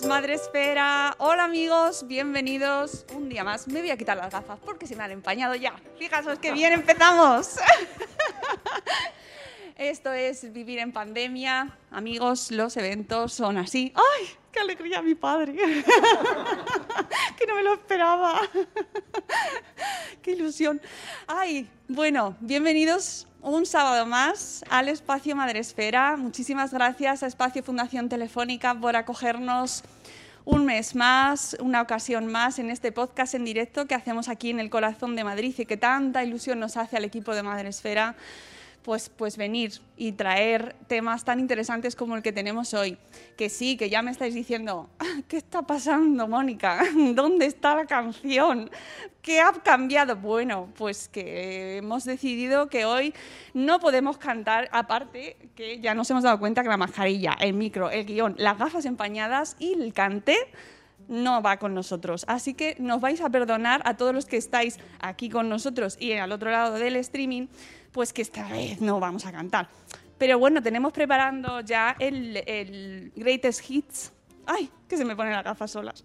Madre Esfera. Hola amigos, bienvenidos un día más. Me voy a quitar las gafas porque se me han empañado ya. Fijaos que bien empezamos. Esto es vivir en pandemia. Amigos, los eventos son así. ¡Ay! ¡Qué alegría mi padre! que no me lo esperaba. ¡Qué ilusión! ¡Ay! Bueno, bienvenidos un sábado más al Espacio Madresfera. Muchísimas gracias a Espacio Fundación Telefónica por acogernos un mes más, una ocasión más en este podcast en directo que hacemos aquí en el corazón de Madrid y que tanta ilusión nos hace al equipo de Madresfera pues, pues venir y traer temas tan interesantes como el que tenemos hoy. Que sí, que ya me estáis diciendo, ¿qué está pasando, Mónica? ¿Dónde está la canción? ¿Qué ha cambiado? Bueno, pues que hemos decidido que hoy no podemos cantar, aparte que ya nos hemos dado cuenta que la mascarilla, el micro, el guion, las gafas empañadas y el cante no va con nosotros. Así que nos vais a perdonar a todos los que estáis aquí con nosotros y al otro lado del streaming, pues que esta vez no vamos a cantar. Pero bueno, tenemos preparando ya el, el Greatest Hits. ¡Ay! Que se me ponen las gafas solas.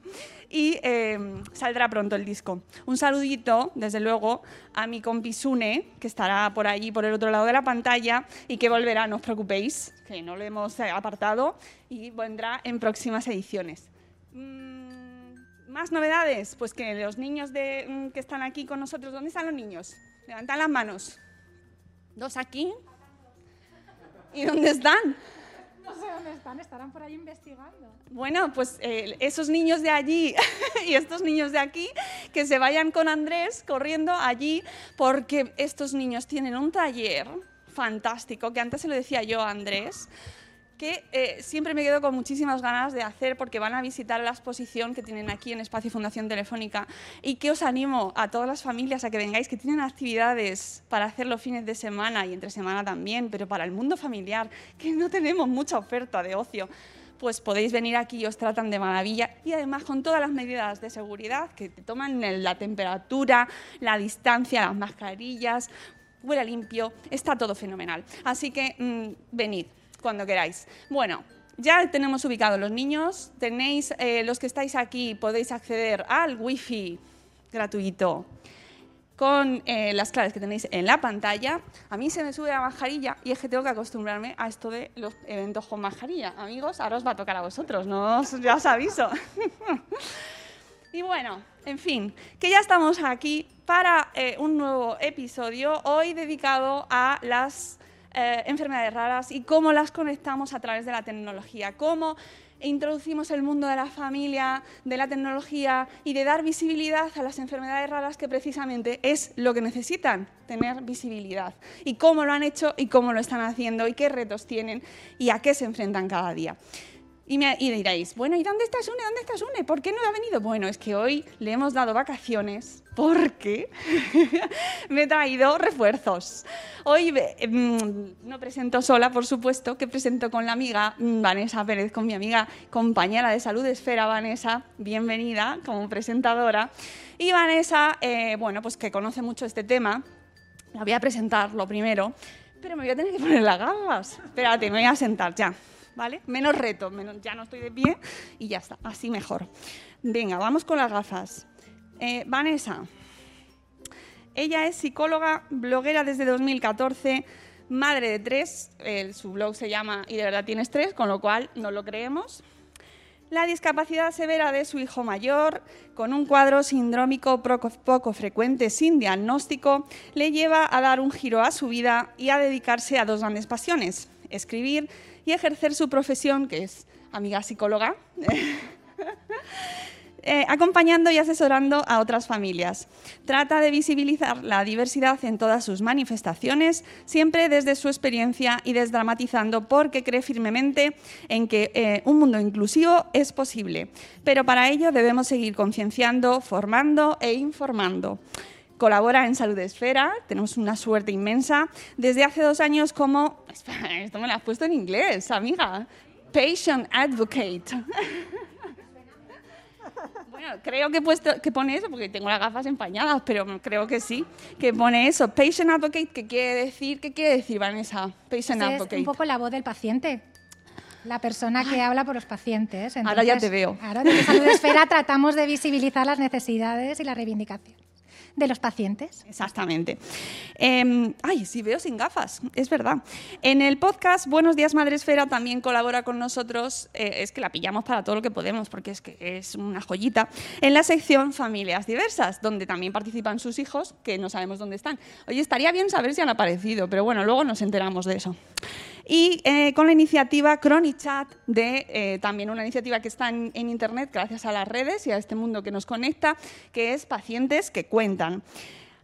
Y eh, saldrá pronto el disco. Un saludito, desde luego, a mi compi Sune, que estará por allí, por el otro lado de la pantalla, y que volverá, no os preocupéis, que no lo hemos eh, apartado, y vendrá en próximas ediciones. Mm, ¿Más novedades? Pues que los niños de, mm, que están aquí con nosotros, ¿dónde están los niños? Levantan las manos. Dos aquí. ¿Y dónde están? No sé dónde están, estarán por ahí investigando. Bueno, pues eh, esos niños de allí y estos niños de aquí, que se vayan con Andrés corriendo allí, porque estos niños tienen un taller fantástico, que antes se lo decía yo a Andrés, que eh, siempre me quedo con muchísimas ganas de hacer porque van a visitar la exposición que tienen aquí en Espacio Fundación Telefónica y que os animo a todas las familias a que vengáis, que tienen actividades para hacer los fines de semana y entre semana también, pero para el mundo familiar, que no tenemos mucha oferta de ocio pues podéis venir aquí y os tratan de maravilla y además con todas las medidas de seguridad que te toman la temperatura, la distancia, las mascarillas, huele limpio, está todo fenomenal. Así que mm, venid cuando queráis. Bueno, ya tenemos ubicados los niños, tenéis, eh, los que estáis aquí podéis acceder al wifi gratuito con eh, las claves que tenéis en la pantalla. A mí se me sube la mascarilla y es que tengo que acostumbrarme a esto de los eventos con mascarilla. Amigos, ahora os va a tocar a vosotros, no os, ya os aviso. y bueno, en fin, que ya estamos aquí para eh, un nuevo episodio, hoy dedicado a las eh, enfermedades raras y cómo las conectamos a través de la tecnología, cómo introducimos el mundo de la familia, de la tecnología y de dar visibilidad a las enfermedades raras que precisamente es lo que necesitan, tener visibilidad. Y cómo lo han hecho y cómo lo están haciendo y qué retos tienen y a qué se enfrentan cada día. Y, me, y diréis, bueno, ¿y dónde está Sune? ¿Dónde está Sune? ¿Por qué no ha venido? Bueno, es que hoy le hemos dado vacaciones porque me he traído refuerzos. Hoy mm, no presento sola, por supuesto, que presento con la amiga mm, Vanessa Pérez, con mi amiga compañera de salud Esfera, Vanessa, bienvenida como presentadora. Y Vanessa, eh, bueno, pues que conoce mucho este tema, la voy a presentar lo primero, pero me voy a tener que poner las gafas. Espérate, me voy a sentar ya, ¿vale? Menos reto, ya no estoy de pie y ya está, así mejor. Venga, vamos con las gafas. Eh, Vanessa, ella es psicóloga, bloguera desde 2014, madre de tres, su blog se llama Y de verdad tienes tres, con lo cual no lo creemos. La discapacidad severa de su hijo mayor, con un cuadro sindrómico proco- poco frecuente sin diagnóstico, le lleva a dar un giro a su vida y a dedicarse a dos grandes pasiones, escribir y ejercer su profesión, que es amiga psicóloga, eh, acompañando y asesorando a otras familias. Trata de visibilizar la diversidad en todas sus manifestaciones, siempre desde su experiencia y desdramatizando porque cree firmemente en que eh, un mundo inclusivo es posible. Pero para ello debemos seguir concienciando, formando e informando. Colabora en Salud Esfera, tenemos una suerte inmensa, desde hace dos años como... Esto me lo has puesto en inglés, amiga. Patient Advocate. Bueno, creo que, he puesto, que pone eso, porque tengo las gafas empañadas, pero creo que sí, que pone eso. Patient Advocate, ¿qué quiere decir? ¿Qué quiere decir, Vanessa? Patient Es Advocate. un poco la voz del paciente. La persona que habla por los pacientes. Ahora ya Entonces, te veo. Claro, desde Salud Esfera tratamos de visibilizar las necesidades y la reivindicación de los pacientes. Exactamente. Eh, ay, sí, veo sin gafas, es verdad. En el podcast Buenos Días Madresfera también colabora con nosotros, eh, es que la pillamos para todo lo que podemos, porque es que es una joyita, en la sección Familias Diversas, donde también participan sus hijos, que no sabemos dónde están. Oye, estaría bien saber si han aparecido, pero bueno, luego nos enteramos de eso. Y eh, con la iniciativa ChroniChat, de eh, también una iniciativa que está en, en Internet gracias a las redes y a este mundo que nos conecta, que es Pacientes que Cuentan.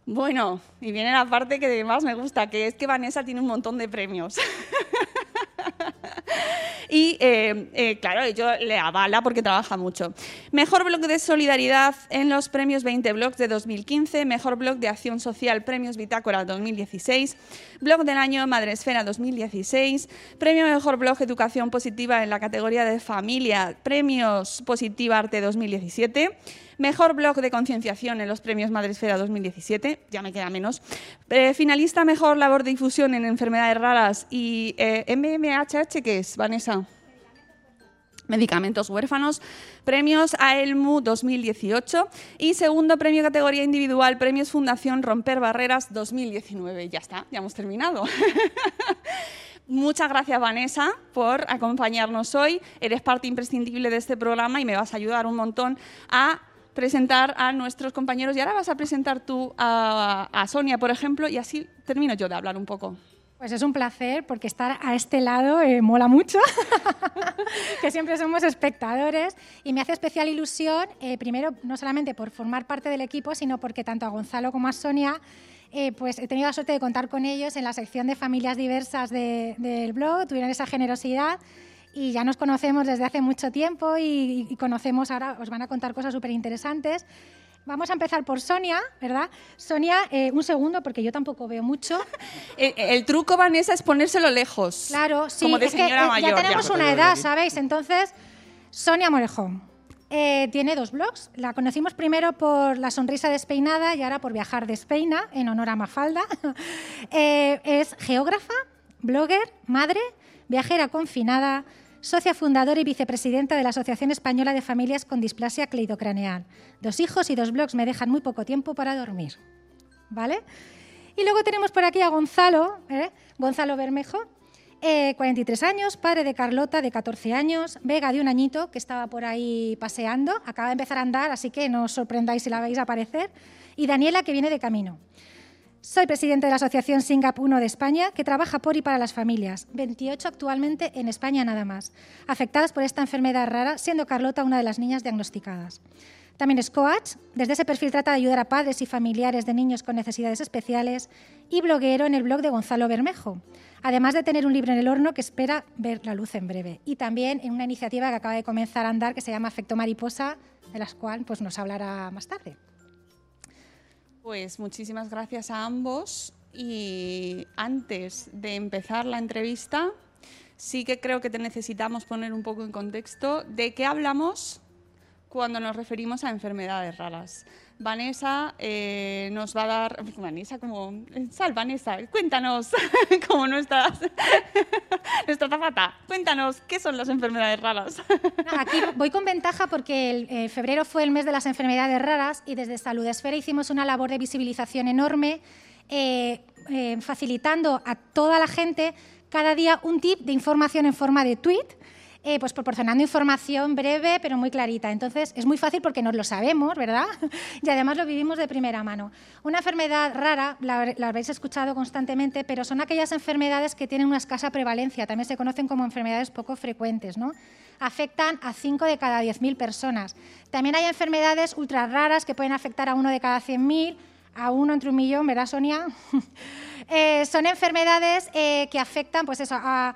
Bueno, y viene la parte que más me gusta, que es que Vanessa tiene un montón de premios. Y eh, eh, claro, ello le avala porque trabaja mucho. Mejor blog de solidaridad en los premios 20 blogs de 2015, mejor blog de acción social premios Bitácora 2016, blog del año Madresfera 2016, premio mejor blog educación positiva en la categoría de familia premios Positiva Arte 2017. Mejor blog de concienciación en los premios Madresfera 2017, ya me queda menos. Eh, finalista Mejor labor de difusión en enfermedades raras y eh, MMHH, ¿qué es, Vanessa? Medicamentos huérfanos, premios AELMU 2018 y segundo premio categoría individual, premios Fundación Romper Barreras 2019. Ya está, ya hemos terminado. Muchas gracias, Vanessa, por acompañarnos hoy. Eres parte imprescindible de este programa y me vas a ayudar un montón a presentar a nuestros compañeros. Y ahora vas a presentar tú a, a Sonia, por ejemplo, y así termino yo de hablar un poco. Pues es un placer porque estar a este lado eh, mola mucho, que siempre somos espectadores y me hace especial ilusión, eh, primero no solamente por formar parte del equipo, sino porque tanto a Gonzalo como a Sonia, eh, pues he tenido la suerte de contar con ellos en la sección de familias diversas de- del blog, tuvieron esa generosidad y ya nos conocemos desde hace mucho tiempo y, y conocemos ahora, os van a contar cosas súper interesantes. Vamos a empezar por Sonia, ¿verdad? Sonia, eh, un segundo, porque yo tampoco veo mucho. El, el truco, Vanessa, es ponérselo lejos. Claro, sí, Como de es que, señora eh, mayor. ya tenemos ya. una edad, ¿sabéis? Entonces, Sonia Morejón eh, tiene dos blogs. La conocimos primero por La Sonrisa Despeinada y ahora por Viajar Despeina, en honor a Mafalda. Eh, es geógrafa, blogger, madre, viajera confinada, socia fundadora y vicepresidenta de la Asociación Española de Familias con Displasia Cleidocraneal. Dos hijos y dos blogs me dejan muy poco tiempo para dormir. ¿Vale? Y luego tenemos por aquí a Gonzalo, ¿eh? Gonzalo Bermejo, eh, 43 años, padre de Carlota, de 14 años, Vega, de un añito, que estaba por ahí paseando, acaba de empezar a andar, así que no os sorprendáis si la veis aparecer, y Daniela, que viene de camino. Soy presidente de la Asociación Singap 1 de España, que trabaja por y para las familias, 28 actualmente en España nada más, afectadas por esta enfermedad rara, siendo Carlota una de las niñas diagnosticadas. También es coach, desde ese perfil trata de ayudar a padres y familiares de niños con necesidades especiales y bloguero en el blog de Gonzalo Bermejo, además de tener un libro en el horno que espera ver la luz en breve. Y también en una iniciativa que acaba de comenzar a andar que se llama Efecto Mariposa, de las cuales pues, nos hablará más tarde. Pues muchísimas gracias a ambos. Y antes de empezar la entrevista, sí que creo que te necesitamos poner un poco en contexto de qué hablamos cuando nos referimos a enfermedades raras. Vanessa eh, nos va a dar, Vanessa, como, sal Vanessa, cuéntanos, como nuestra, nuestra zafata, cuéntanos, ¿qué son las enfermedades raras? Aquí voy con ventaja porque eh, febrero fue el mes de las enfermedades raras y desde Salud Esfera hicimos una labor de visibilización enorme, eh, facilitando a toda la gente cada día un tip de información en forma de tweet eh, pues proporcionando información breve pero muy clarita. Entonces es muy fácil porque nos lo sabemos, ¿verdad? y además lo vivimos de primera mano. Una enfermedad rara, la, habéis escuchado constantemente, pero son aquellas enfermedades que tienen una escasa prevalencia, también se conocen como enfermedades poco frecuentes, ¿no? Afectan a 5 de cada 10.000 personas. También hay enfermedades ultra raras que pueden afectar a uno de cada 100.000 a uno entre un millón, ¿verdad, Sonia? eh, son enfermedades eh, que afectan pues eso, a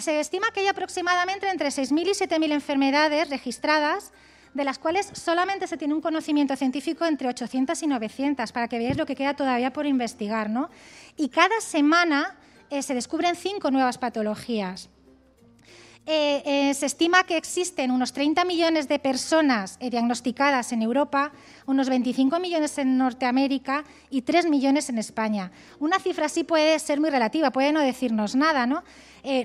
se estima que hay aproximadamente entre 6.000 y 7.000 enfermedades registradas, de las cuales solamente se tiene un conocimiento científico entre 800 y 900, para que veáis lo que queda todavía por investigar. ¿no? Y cada semana eh, se descubren cinco nuevas patologías. Eh, eh, se estima que existen unos 30 millones de personas eh, diagnosticadas en Europa, unos 25 millones en Norteamérica y 3 millones en España. Una cifra así puede ser muy relativa, puede no decirnos nada, ¿no?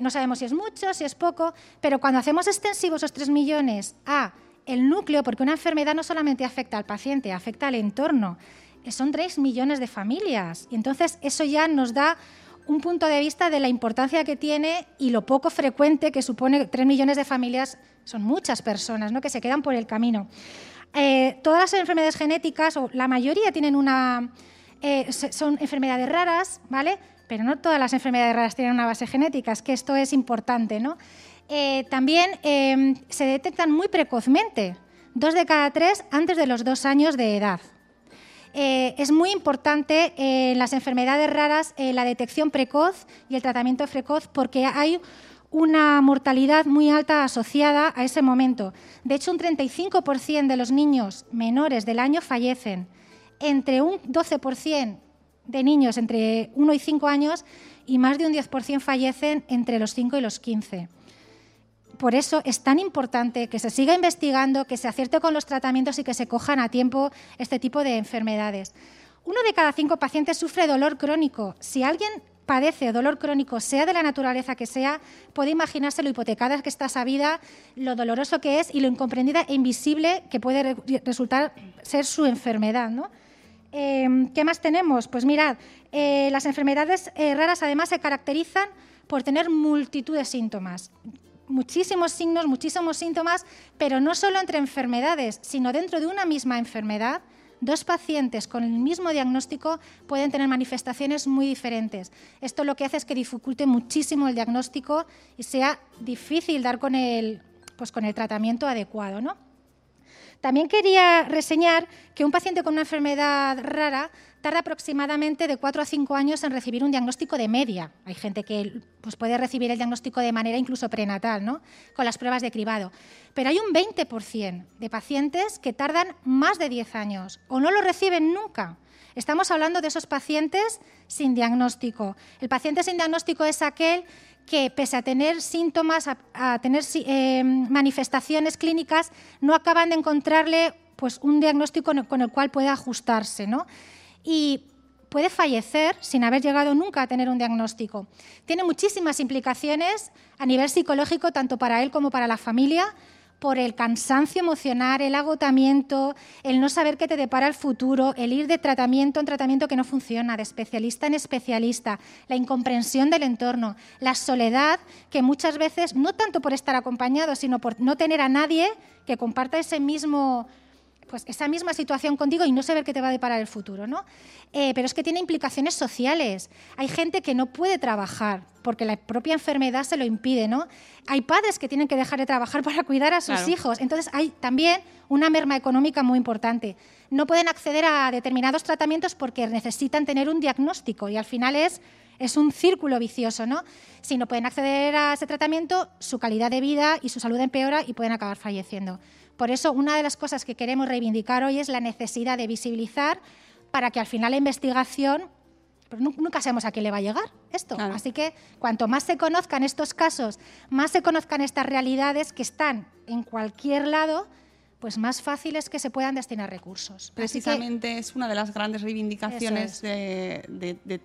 no sabemos si es mucho, si es poco, pero cuando hacemos extensivos esos 3 millones a el núcleo, porque una enfermedad no solamente afecta al paciente, afecta al entorno, son 3 millones de familias. Y entonces eso ya nos da un punto de vista de la importancia que tiene y lo poco frecuente que supone tres millones de familias, son muchas personas ¿no? que se quedan por el camino. Eh, todas las enfermedades genéticas, o la mayoría tienen una, eh, son enfermedades raras, ¿vale? Pero no todas las enfermedades raras tienen una base genética, es que esto es importante, ¿no? Eh, también se detectan muy precozmente, dos de cada tres antes de los dos años de edad. Eh, es muy importante en las enfermedades raras eh, la detección precoz y el tratamiento precoz porque hay una mortalidad muy alta asociada a ese momento. De hecho, un 35% de los niños menores del año fallecen, entre un 12% de niños entre 1 y 5 años y más de un 10% fallecen entre los 5 y los 15 por eso es tan importante que se siga investigando, que se acierte con los tratamientos y que se cojan a tiempo este tipo de enfermedades. Uno de cada cinco pacientes sufre dolor crónico. Si alguien padece dolor crónico, sea de la naturaleza que sea, puede imaginarse lo hipotecada que está esa vida, lo doloroso que es y lo incomprendida e invisible que puede resultar ser su enfermedad. Em, ¿Qué más tenemos? Pues mirad, eh, las enfermedades eh, raras además se caracterizan por tener multitud de síntomas muchísimos signos, muchísimos síntomas, pero no solo entre enfermedades, sino dentro de una misma enfermedad, dos pacientes con el mismo diagnóstico pueden tener manifestaciones muy diferentes. Esto lo que hace es que dificulte muchísimo el diagnóstico y sea difícil dar con el, pues con el tratamiento adecuado. ¿no? También quería reseñar que un paciente con una enfermedad rara tarda aproximadamente de 4 a 5 años en recibir un diagnóstico de media. Hay gente que pues, puede recibir el diagnóstico de manera incluso prenatal, ¿no? con las pruebas de cribado. Pero hay un 20% de pacientes que tardan más de 10 años o no lo reciben nunca. Estamos hablando de esos pacientes sin diagnóstico. El paciente sin diagnóstico es aquel que, pese a tener síntomas, a, tener eh, manifestaciones clínicas, no acaban de encontrarle pues, un diagnóstico con el cual pueda ajustarse. ¿no? Y puede fallecer sin haber llegado nunca a tener un diagnóstico. Tiene muchísimas implicaciones a nivel psicológico, tanto para él como para la familia, por el cansancio emocional, el agotamiento, el no saber qué te depara el futuro, el ir de tratamiento en tratamiento que no funciona, de especialista en especialista, la incomprensión del entorno, la soledad, que muchas veces, no tanto por estar acompañado, sino por no tener a nadie que comparta ese mismo pues esa misma situación contigo y no saber qué te va a deparar el futuro, ¿no? Eh, pero es que tiene implicaciones sociales. Hay gente que no puede trabajar porque la propia enfermedad se lo impide, ¿no? Hay padres que tienen que dejar de trabajar para cuidar a sus hijos. Entonces hay también una merma económica muy importante. No pueden acceder a determinados tratamientos porque necesitan tener un diagnóstico y al final es es un círculo vicioso, ¿no? Si no pueden acceder a ese tratamiento, su calidad de vida y su salud empeora y pueden acabar falleciendo. Por eso, una de las cosas que queremos reivindicar hoy es la necesidad de visibilizar para que al final la investigación pero nunca sabemos a quién le va a llegar esto. Así que cuanto más se conozcan estos casos, más se conozcan estas realidades que están en cualquier lado, pues más fácil es que se puedan destinar recursos. Precisamente es una de las grandes reivindicaciones de, de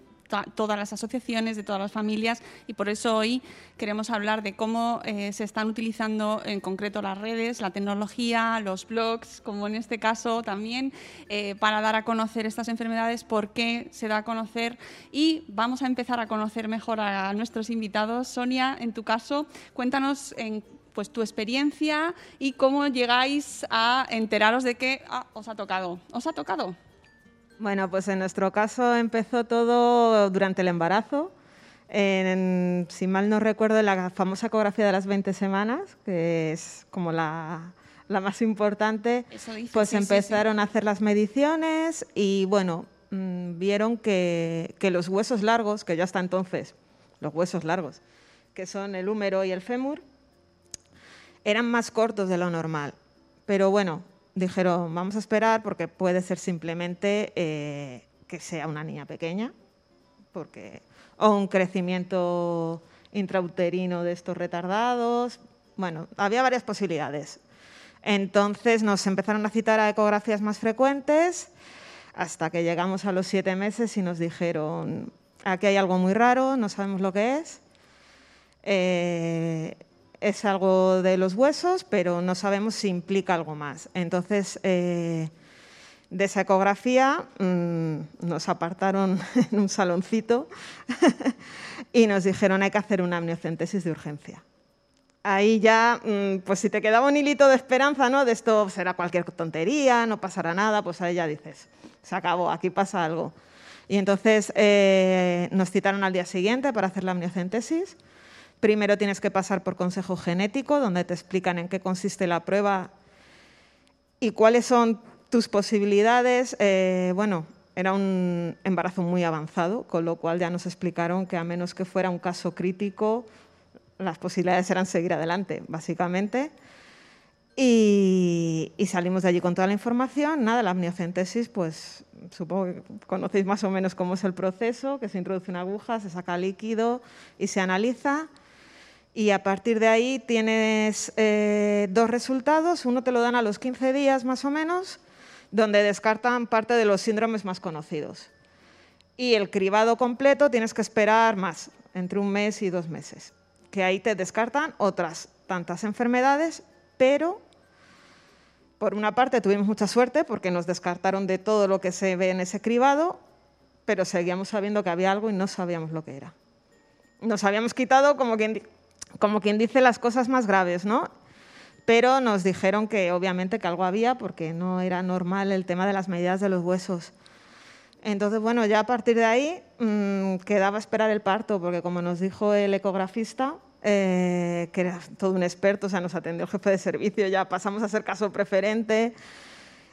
todas las asociaciones, de todas las familias y por eso hoy queremos hablar de cómo eh, se están utilizando en concreto las redes, la tecnología, los blogs, como en este caso también, eh, para dar a conocer estas enfermedades, por qué se da a conocer y vamos a empezar a conocer mejor a nuestros invitados. Sonia, en tu caso, cuéntanos pues tu experiencia y cómo llegáis a enteraros de que ah, os ha tocado. ¿Os ha tocado? Bueno, pues en nuestro caso empezó todo durante el embarazo. si mal no recuerdo, la famosa ecografía de las 20 semanas, que es como la, más importante, pues empezaron a hacer las mediciones y bueno, mm, vieron que, que, los huesos largos, que ya hasta entonces, los huesos largos, que son el húmero y el fémur, eran más cortos de lo normal. Pero bueno, dijeron, vamos a esperar porque puede ser simplemente eh, que sea una niña pequeña, porque, o un crecimiento intrauterino de estos retardados. Bueno, había varias posibilidades. Entonces nos empezaron a citar a ecografías más frecuentes hasta que llegamos a los siete meses y nos dijeron, aquí hay algo muy raro, no sabemos lo que es. Eh, es algo de los huesos, pero no sabemos si implica algo más. Entonces, eh, de esa ecografía mm, nos apartaron en un saloncito y nos dijeron hay que hacer una amniocentesis de urgencia. Ahí ya, mm, pues si te quedaba un hilito de esperanza, ¿no? De esto será cualquier tontería, no pasará nada, pues ahí ya dices, se acabó, aquí pasa algo. Y entonces eh, nos citaron al día siguiente para hacer la amniocentesis Primero tienes que pasar por consejo genético, donde te explican en qué consiste la prueba y cuáles son tus posibilidades. Eh, bueno, era un embarazo muy avanzado, con lo cual ya nos explicaron que a menos que fuera un caso crítico, las posibilidades eran seguir adelante, básicamente. Y, salimos de allí con toda la información. Nada, la amniocentesis, pues supongo que conocéis más o menos cómo es el proceso, que se introduce una aguja, se saca líquido y se analiza y a partir de ahí tienes eh, dos resultados. Uno te lo dan a los 15 días más o menos, donde descartan parte de los síndromes más conocidos. Y el cribado completo tienes que esperar más, entre un mes y dos meses, que ahí te descartan otras tantas enfermedades, pero por una parte tuvimos mucha suerte porque nos descartaron de todo lo que se ve en ese cribado, pero seguíamos sabiendo que había algo y no sabíamos lo que era. Nos habíamos quitado, como quien como quien dice, las cosas más graves, ¿no? Pero nos dijeron que obviamente que algo había porque no era normal el tema de las medidas de los huesos. Entonces, bueno, ya a partir de ahí mmm, quedaba esperar el parto, porque como nos dijo el ecografista, eh, que era todo un experto, o sea, nos atendió el jefe de servicio, ya pasamos a ser caso preferente,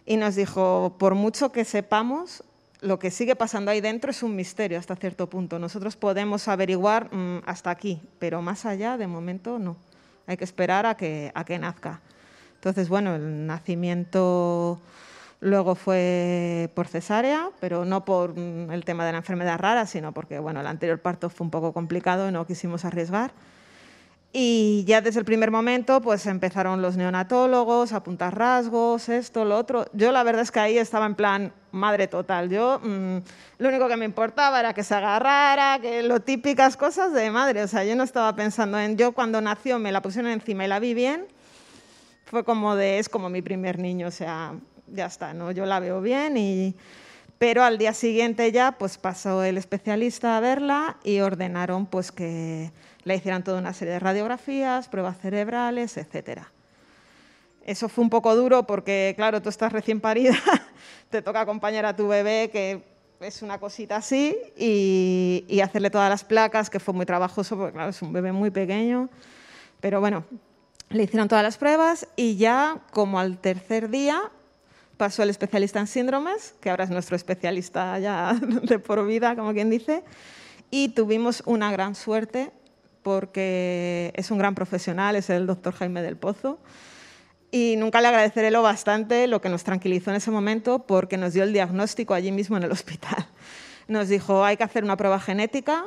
y nos dijo, por mucho que sepamos, lo que sigue pasando ahí dentro es un misterio hasta cierto punto. Nosotros podemos averiguar mm, hasta aquí, pero más allá, de momento, no. Hay que esperar a que, a que nazca. Entonces, bueno, el nacimiento luego fue por cesárea, pero no por mm, el tema de la enfermedad rara, sino porque, bueno, el anterior parto fue un poco complicado y no quisimos arriesgar. Y ya desde el primer momento pues empezaron los neonatólogos a apuntar rasgos, esto, lo otro. Yo la verdad es que ahí estaba en plan madre total. Yo mm, lo único que me importaba era que se agarrara, que lo típicas cosas de madre. O sea, yo no estaba pensando en yo cuando nació me la pusieron encima y la vi bien. Fue como de es como mi primer niño, o sea, ya está, ¿no? Yo la veo bien y pero al día siguiente ya pues pasó el especialista a verla y ordenaron pues que le hicieran toda una serie de radiografías, pruebas cerebrales, etc. Eso fue un poco duro porque, claro, tú estás recién parida, te toca acompañar a tu bebé, que es una cosita así, y, hacerle todas las placas, que fue muy trabajoso, porque, claro, es un bebé muy pequeño. Pero bueno, le hicieron todas las pruebas y ya, como al tercer día, pasó el especialista en síndromes, que ahora es nuestro especialista ya de por vida, como quien dice, y tuvimos una gran suerte porque es un gran profesional, es el doctor Jaime del Pozo. Y nunca le agradeceré lo bastante lo que nos tranquilizó en ese momento porque nos dio el diagnóstico allí mismo en el hospital. Nos dijo, hay que hacer una prueba genética,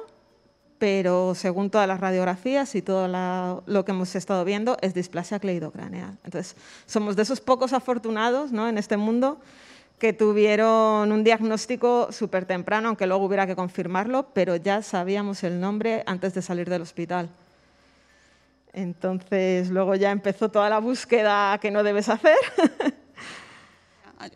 pero según todas las radiografías y todo la- lo que hemos estado viendo, es displasia cleidocraneal. Entonces, somos de esos pocos afortunados ¿no? en este mundo que tuvieron un diagnóstico súper temprano, aunque luego hubiera que confirmarlo, pero ya sabíamos el nombre antes de salir del hospital. Entonces, luego ya empezó toda la búsqueda que no debes hacer.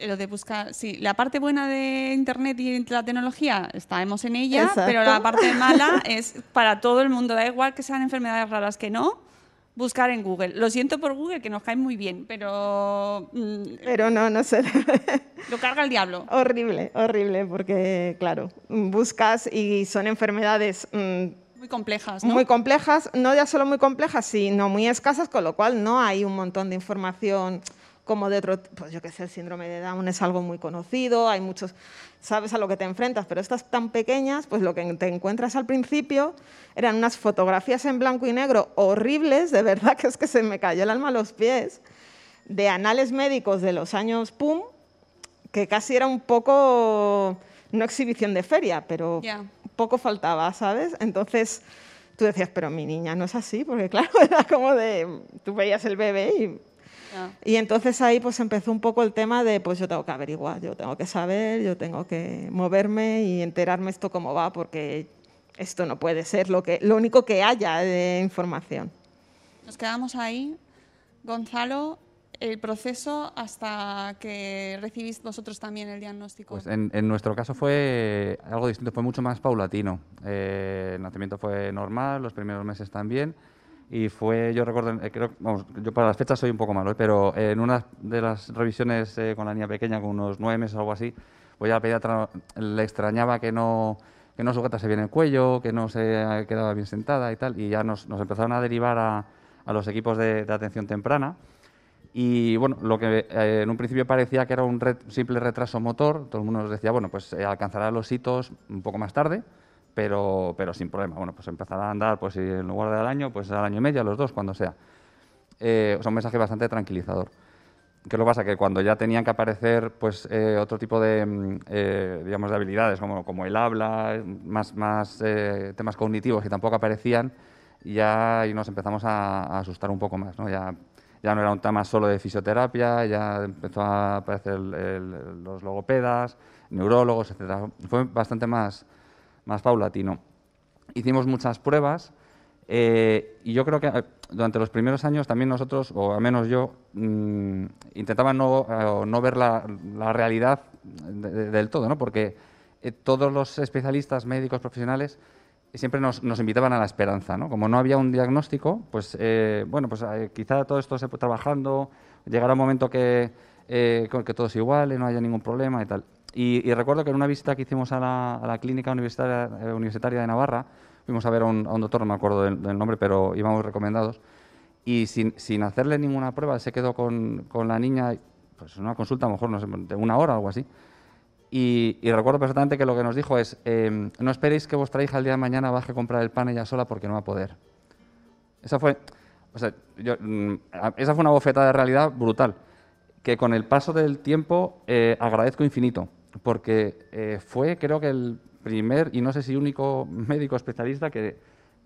Lo de buscar, sí, la parte buena de Internet y la tecnología, estamos en ella, Exacto. pero la parte mala es para todo el mundo, da igual que sean enfermedades raras que no, buscar en Google. Lo siento por Google, que nos cae muy bien, pero mm, Pero no, no sé. lo carga el diablo. horrible, horrible, porque, claro, buscas y son enfermedades mm, Muy complejas, ¿no? muy complejas, no ya solo muy complejas, sino muy escasas, con lo cual no hay un montón de información como de otro, pues yo qué sé, el síndrome de Down es algo muy conocido, hay muchos, sabes a lo que te enfrentas, pero estas tan pequeñas, pues lo que te encuentras al principio eran unas fotografías en blanco y negro horribles, de verdad que es que se me cayó el alma a los pies, de anales médicos de los años PUM, que casi era un poco, no exhibición de feria, pero poco faltaba, ¿sabes? Entonces tú decías, pero mi niña no es así, porque claro, era como de, tú veías el bebé y... Y entonces ahí pues empezó un poco el tema de, pues yo tengo que averiguar, yo tengo que saber, yo tengo que moverme y enterarme esto cómo va, porque esto no puede ser lo, que, lo único que haya de información. Nos quedamos ahí. Gonzalo, el proceso hasta que recibís vosotros también el diagnóstico. Pues en, en nuestro caso fue algo distinto, fue mucho más paulatino. Eh, el nacimiento fue normal, los primeros meses también. Y fue, yo recuerdo, eh, creo, vamos, yo para las fechas soy un poco malo, ¿eh? pero eh, en una de las revisiones eh, con la niña pequeña, con unos nueve meses o algo así, pues ya la pediatra le extrañaba que no, que no sujetase bien el cuello, que no se quedaba bien sentada y tal, y ya nos, nos empezaron a derivar a, a los equipos de, atención temprana. Y bueno, lo que eh, en un principio parecía que era un simple retraso motor, todo el mundo nos decía, bueno, pues eh, alcanzará los hitos un poco más tarde, pero, pero sin problema. Bueno, pues empezará a andar, pues si en lugar del año, pues al año y medio, a los dos, cuando sea. Eh, o sea, un mensaje bastante tranquilizador. ¿Qué lo pasa? Que cuando ya tenían que aparecer pues, eh, otro tipo de, mm, eh, digamos, de habilidades, como, como el habla, más, más eh, temas cognitivos que tampoco aparecían, ya ahí nos empezamos a, a asustar un poco más. ¿no? Ya, ya no era un tema solo de fisioterapia, ya empezó a aparecer el- el- los logopedas, neurólogos, etc. Fue bastante más, más paulatino. Hicimos muchas pruebas eh, y yo creo que eh, durante los primeros años también nosotros, o al menos yo, mm, intentaba no, no ver la, la realidad de- de- del todo, ¿no? porque eh, todos los especialistas médicos profesionales siempre nos, nos invitaban a la esperanza. ¿no? Como no había un diagnóstico, pues eh, bueno, pues quizá todo esto se trabajando, llegará un momento que, que todo es igual, y no haya ningún problema y tal. Y, recuerdo que en una visita que hicimos a la, clínica universitaria, eh, universitaria de Navarra, fuimos a ver a un, doctor, no me acuerdo del, nombre, pero íbamos recomendados, y sin, sin hacerle ninguna prueba, se quedó con, la niña, pues una consulta a lo mejor no sé, de una hora o algo así. Y, recuerdo perfectamente que lo que nos dijo es, eh, no esperéis que vuestra hija el día de mañana baje a comprar el pan ella sola porque no va a poder. Esa fue, yo, mm, esa fue una bofetada de realidad brutal, que con el paso del tiempo eh, agradezco infinito, porque eh, fue creo que el primer y no sé si único médico especialista que,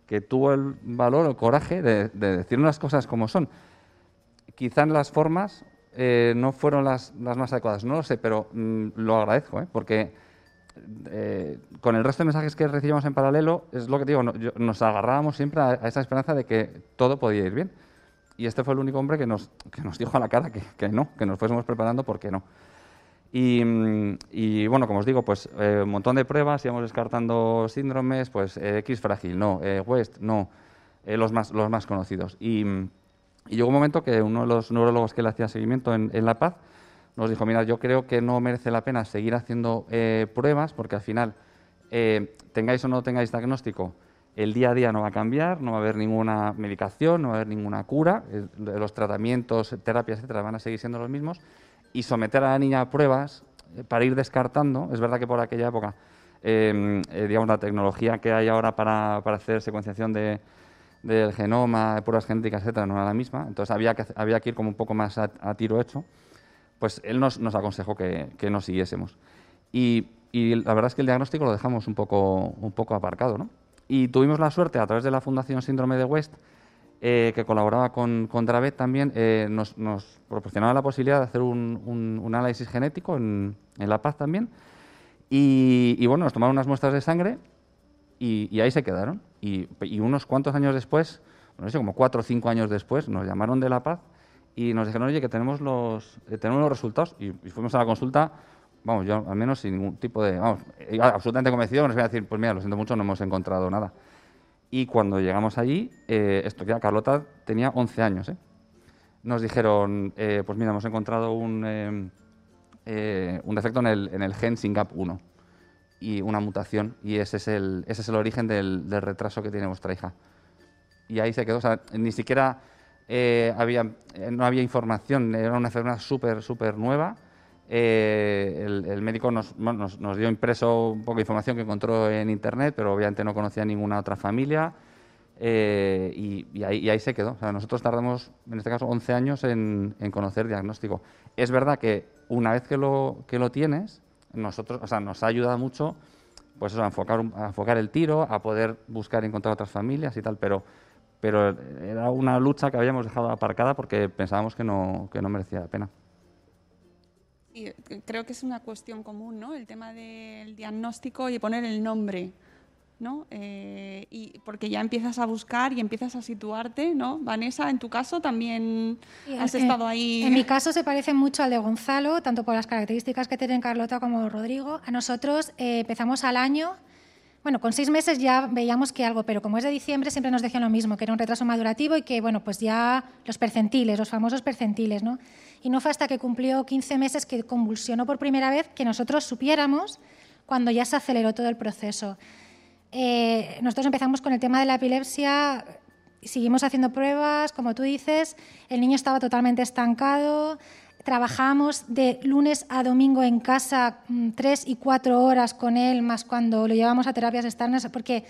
que tuvo el valor o el coraje de, de decir las cosas como son. Quizá las formas eh, no fueron las, las más adecuadas, no lo sé, pero mm, lo agradezco, ¿eh? porque eh, con el resto de mensajes que recibíamos en paralelo, es lo que digo, no- yo- nos agarrábamos siempre a, a esa esperanza de que todo podía ir bien. Y este fue el único hombre que nos, que nos dijo a la cara que, que no, que nos fuésemos preparando porque no. Y, mm, y, bueno, como os digo, pues eh, un montón de pruebas, íbamos descartando síndromes, pues eh, X frágil, no, eh, West, no, los, más, los más conocidos. Y, mm, y llegó un momento que uno de los neurólogos que le hacía seguimiento en, La Paz nos dijo, mira, yo creo que no merece la pena seguir haciendo pruebas porque al final, tengáis o no tengáis diagnóstico, el día a día no va a cambiar, no va a haber ninguna medicación, no va a haber ninguna cura, los tratamientos, terapias, etcétera, van a seguir siendo los mismos y someter a la niña a pruebas eh, para ir descartando, es verdad que por aquella época, eh, eh, digamos, la tecnología que hay ahora para, para hacer secuenciación de, del genoma, de pruebas genéticas, etcétera, no era la misma, entonces había que, había que ir como un poco más a, tiro hecho, pues él nos, nos aconsejó que, que no siguiésemos. Y, y la verdad es que el diagnóstico lo dejamos un poco, un poco aparcado, ¿no? Y tuvimos la suerte, a través de la Fundación Síndrome de West, eh, que colaboraba con, con Dravet también, eh, nos, nos proporcionaba la posibilidad de hacer un, un- un análisis genético en, en La Paz también. Y, y bueno, nos tomaron unas muestras de sangre y, y ahí se quedaron. Y, y unos cuantos años después, no sé, como cuatro o cinco años después, nos llamaron de La Paz y nos dijeron, oye, que tenemos los, eh, tenemos los resultados. Y, fuimos a la consulta, vamos, yo al menos sin ningún tipo de, vamos, iba absolutamente convencido, nos iba a decir, pues mira, lo siento mucho, no hemos encontrado nada. Y cuando llegamos allí, eh, esto ya, Carlota tenía 11 años, ¿eh? Nos dijeron, eh, pues mira, hemos encontrado un, eh, eh, un defecto en el, en el gen SYNGAP1 y una mutación, y ese es el, ese es el origen del, del retraso que tiene vuestra hija. Y ahí se quedó, o sea, ni siquiera eh, había, eh, no había información, era una enfermedad súper, súper nueva. Eh, el, el médico nos, nos, nos dio impreso un poco de información que encontró en internet, pero obviamente no conocía ninguna otra familia. eh, y, y ahí, y ahí se quedó. O sea, nosotros tardamos, en este caso, 11 años en, en conocer diagnóstico. Es verdad que una vez que lo, que lo tienes, nosotros, o sea, nos ha ayudado mucho pues eso, a enfocar, a enfocar el tiro, a poder buscar y encontrar otras familias y tal, pero, pero era una lucha que habíamos dejado aparcada porque pensábamos que no, que no merecía la pena. Eh, creo que es una cuestión común, ¿no? El tema del diagnóstico y poner el nombre, ¿no? Eh, y porque ya empiezas a buscar y empiezas a situarte, ¿no? Vanessa, en tu caso también Sí, has en- estado ahí. En mi caso se parece mucho al de Gonzalo, tanto por las características que tienen Carlota como Rodrigo. A nosotros eh, empezamos al año, bueno, con seis meses ya veíamos que algo, pero como es de diciembre siempre nos decían lo mismo, que era un retraso madurativo y que, bueno, pues ya los percentiles, los famosos percentiles, ¿no? Y no fue hasta que cumplió 15 meses que convulsionó por primera vez que nosotros supiéramos cuando ya se aceleró todo el proceso. Eh, nosotros empezamos con el tema de la epilepsia, seguimos haciendo pruebas, como tú dices, el niño estaba totalmente estancado, trabajamos de lunes a domingo en casa mm, tres y cuatro horas con él, más cuando lo llevamos a terapias externas, porque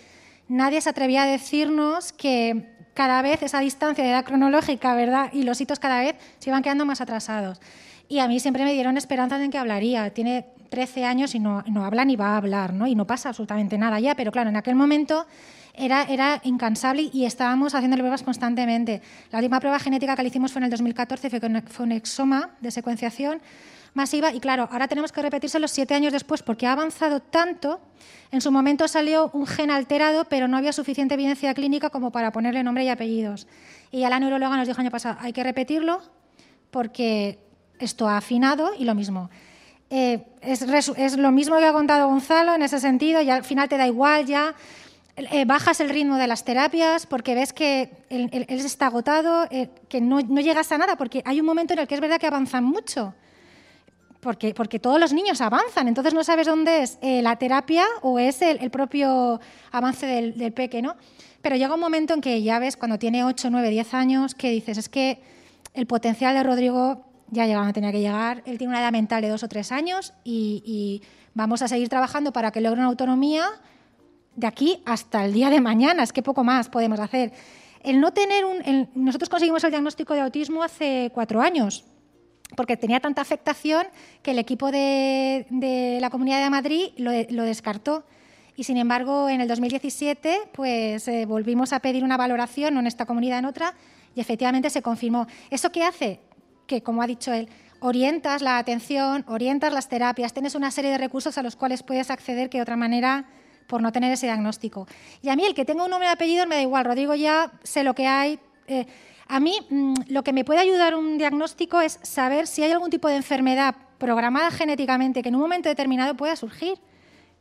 nadie se atrevía a decirnos que cada vez esa distancia de edad cronológica, ¿verdad? Y los hitos cada vez se iban quedando más atrasados. Y a mí siempre me dieron esperanzas en que hablaría. Tiene 13 años y no, no habla ni va a hablar, ¿no? Y no pasa absolutamente nada ya, pero claro, en aquel momento era, era incansable y estábamos haciéndole pruebas constantemente. La última prueba genética que le hicimos fue en el 2014, fue, con, un exoma de secuenciación masiva y claro, ahora tenemos que repetírselo siete años después porque ha avanzado tanto. En su momento salió un gen alterado, pero no había suficiente evidencia clínica como para ponerle nombre y apellidos. Y ya la neuróloga nos dijo el año pasado, hay que repetirlo porque esto ha afinado y lo mismo. Eh, es, es lo mismo que ha contado Gonzalo en ese sentido, y al final te da igual ya. eh, bajas el ritmo de las terapias porque ves que él, él- él está agotado, eh, que no, no llegas a nada, porque hay un momento en el que es verdad que avanzan mucho porque, porque todos los niños avanzan, entonces no sabes dónde es eh, la terapia o es el, el propio avance del, del peque, ¿no? Pero llega un momento en que ya ves, cuando tiene 8, 9, 10 años, que dices, es que el potencial de Rodrigo ya llegaba a tener que llegar, él tiene una edad mental de 2 o 3 años y, y vamos a seguir trabajando para que logre una autonomía de aquí hasta el día de mañana, es que poco más podemos hacer. El no tener un... el- nosotros conseguimos el diagnóstico de autismo hace cuatro años, porque tenía tanta afectación que el equipo de, la Comunidad de Madrid lo, lo descartó. Y sin embargo, en el 2017, pues eh, volvimos a pedir una valoración, no en esta comunidad, en otra, y efectivamente se confirmó. ¿Eso qué hace? Que, como ha dicho él, orientas la atención, orientas las terapias, tienes una serie de recursos a los cuales puedes acceder que de otra manera por no tener ese diagnóstico. Y a mí el que tenga un nombre de apellido me da igual, Rodrigo ya sé lo que hay. eh, a mí mm, lo que me puede ayudar un diagnóstico es saber si hay algún tipo de enfermedad programada genéticamente que en un momento determinado pueda surgir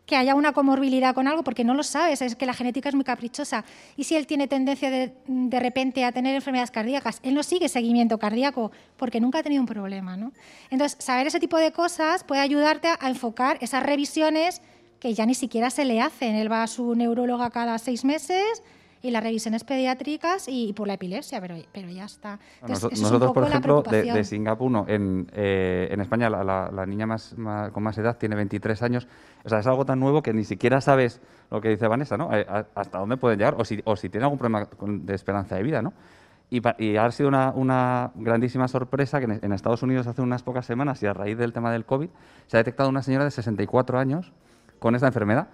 que haya una comorbilidad con algo, porque no lo sabes, es que la genética es muy caprichosa. Y si él tiene tendencia de, repente a tener enfermedades cardíacas, él no sigue seguimiento cardíaco porque nunca ha tenido un problema. ¿no? Entonces, saber ese tipo de cosas puede ayudarte a enfocar esas revisiones que ya ni siquiera se le hacen. Él va a su neuróloga cada seis meses y las revisiones pediátricas y, por la epilepsia, pero, pero ya está. Entonces, es un Nosotros, poco por ejemplo, de, de Singapur, no, en, eh, en España la, la- la niña más, más- con más edad tiene 23 años. O sea, es algo tan nuevo que ni siquiera sabes lo que dice Vanessa, ¿no? Eh, hasta dónde pueden llegar o si, o si tiene algún problema de esperanza de vida, ¿no? Y, y ha sido una, una grandísima sorpresa que en, en Estados Unidos hace unas pocas semanas y a raíz del tema del COVID se ha detectado una señora de 64 años con esta enfermedad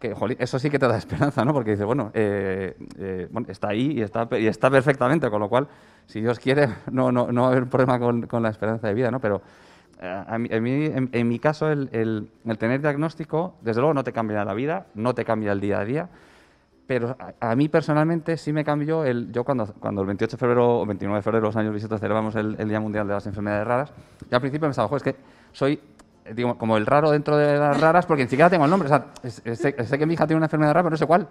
que eso sí que te da esperanza, ¿no? Porque dices, bueno, eh, eh, está ahí y está, y está perfectamente, con lo cual, si Dios quiere, no, no, no va a haber problema con, con la esperanza de vida, ¿no? Pero eh, a en, mi, caso, el, el- tener diagnóstico, desde luego, no te cambia la vida, no te cambia el día a día, pero a, mí personalmente sí me cambió el. Yo, cuando, cuando el 28 de febrero o 29 de febrero, los años bisiestos, celebramos el, Día Mundial de las Enfermedades Raras, yo al principio pensaba, "Jo, es que soy. Digo, como el raro dentro de las raras, porque ni siquiera tengo el nombre. O sea, es- es- sé, sé que mi hija tiene una enfermedad rara, pero no sé cuál.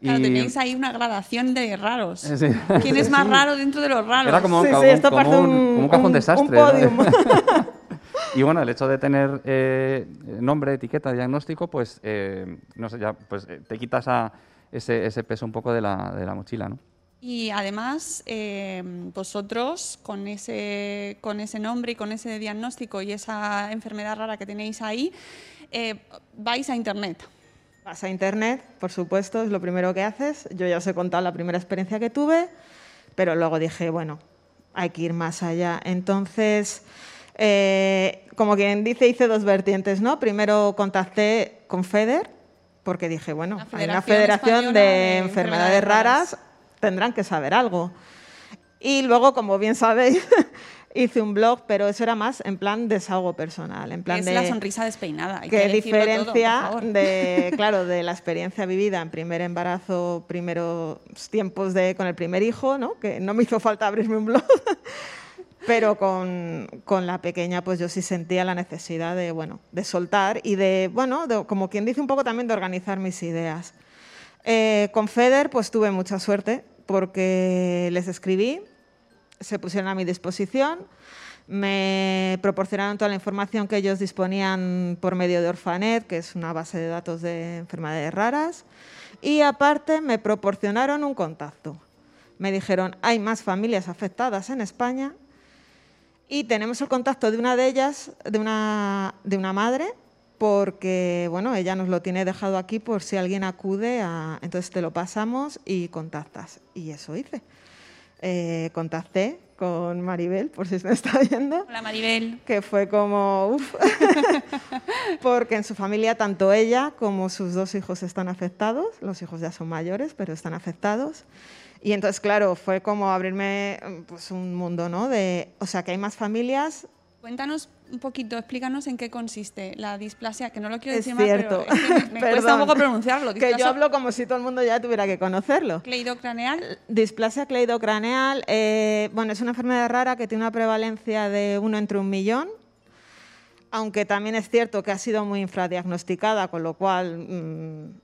Claro, Y- tenéis ahí una gradación de raros. Sí. ¿Quién es más raro dentro de los raros? Era como, Sí, sí, como- esto como parece un, un- como un cajón un- desastre. y bueno, el hecho de tener eh, nombre, etiqueta, diagnóstico, pues, eh, no sé, ya pues, eh, te quitas a ese, ese peso un poco de la, de la mochila, ¿no? Y además, eh, vosotros con ese, con ese nombre y con ese diagnóstico y esa enfermedad rara que tenéis ahí, eh, vais a internet. Vas a internet, por supuesto, es lo primero que haces. Yo ya os he contado la primera experiencia que tuve, pero luego dije, bueno, hay que ir más allá. Entonces, eh, como quien dice, hice dos vertientes, ¿no? Primero contacté con FEDER, porque dije, bueno, hay una Federación de, de enfermedades Enfermedades raras, Raras. Tendrán que saber algo. Y luego, como bien sabéis, hice un blog, pero eso era más en plan desahogo personal, en plan es de la sonrisa despeinada. hay que que decirlo todo, por diferencia de claro de la experiencia vivida en primer embarazo primeros tiempos de con el primer hijo no que no me hizo falta abrirme un blog pero con, con la pequeña pues yo sí sentía la necesidad de bueno de soltar y de bueno de- como quien dice un poco también de organizar mis ideas Eh, con Feder pues tuve mucha suerte porque les escribí se pusieron a mi disposición, me proporcionaron toda la información que ellos disponían por medio de Orfanet, que es una base de datos de enfermedades raras, y aparte me proporcionaron un contacto. Me dijeron, hay más familias afectadas en España y tenemos el contacto de una de ellas, de una, de una madre, porque bueno, ella nos lo tiene dejado aquí por si alguien acude, a, entonces te lo pasamos y contactas. Y eso hice eh, contacté con Maribel, por si me está viendo, Hola Maribel. que fue como, uf, porque en su familia tanto ella como sus dos hijos están afectados, los hijos ya son mayores, pero están afectados. Y entonces, claro, fue como abrirme pues, un mundo, ¿no? De, o sea, que hay más familias Cuéntanos un poquito, explícanos en qué consiste la displasia, que no lo quiero decir cierto. pero es que me, me cuesta un poco pronunciarlo. Que yo hablo como si todo el mundo ya tuviera que conocerlo. cleidocraneal. Displasia cleidocraneal, eh, bueno, es una enfermedad rara que tiene una prevalencia de uno entre un millón, aunque también es cierto que ha sido muy infradiagnosticada, con lo cual mm,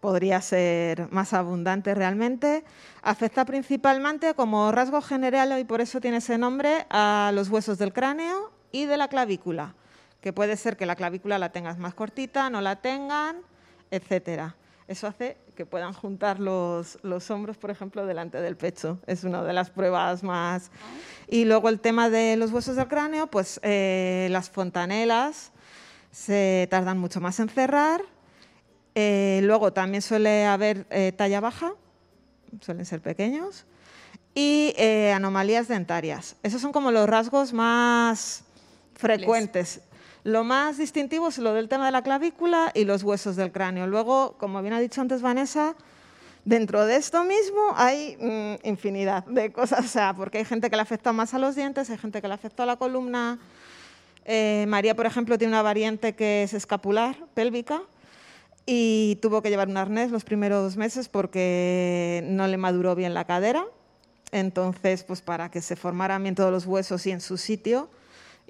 podría ser más abundante realmente. Afecta principalmente como rasgo general, y por eso tiene ese nombre, a los huesos del cráneo y de la clavícula, que puede ser que la clavícula la tengas más cortita, no la tengan, etcétera. Eso hace que puedan juntar los, los hombros, por ejemplo, delante del pecho. Es una de las pruebas más. Y luego el tema de los huesos del cráneo, pues eh, las fontanelas se tardan mucho más en cerrar. Eh, luego también suele haber eh, talla baja, suelen ser pequeños. Y anomalías dentarias. Esos son como los rasgos más frecuentes. Lo más distintivo es lo del tema de la clavícula y los huesos del cráneo. Luego, como bien ha dicho antes Vanessa, dentro de esto mismo hay mm, infinidad de cosas, o sea, porque hay gente que le afecta más a los dientes, hay gente que le afecta a la columna. Eh, María, por ejemplo, tiene una variante que es escapular, pélvica, y tuvo que llevar un arnés los primeros meses porque no le maduró bien la cadera. Entonces, pues para que se formaran bien todos los huesos y en su sitio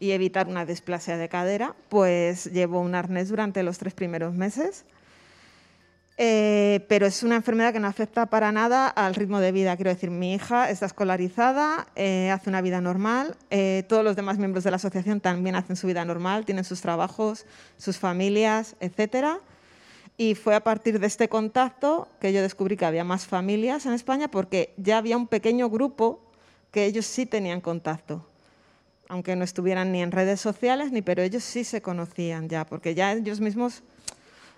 y evitar una displasia de cadera, pues llevó un arnés durante los tres primeros meses. Eh, pero es una enfermedad que no afecta para nada al ritmo de vida. Quiero decir, mi hija está escolarizada, eh, hace una vida normal, eh, todos los demás miembros de la asociación también hacen su vida normal, tienen sus trabajos, sus familias, etcétera. Y fue a partir de este contacto que yo descubrí que había más familias en España porque ya había un pequeño grupo que ellos sí tenían contacto, aunque no estuvieran ni en redes sociales, ni pero ellos sí se conocían ya, porque ya ellos mismos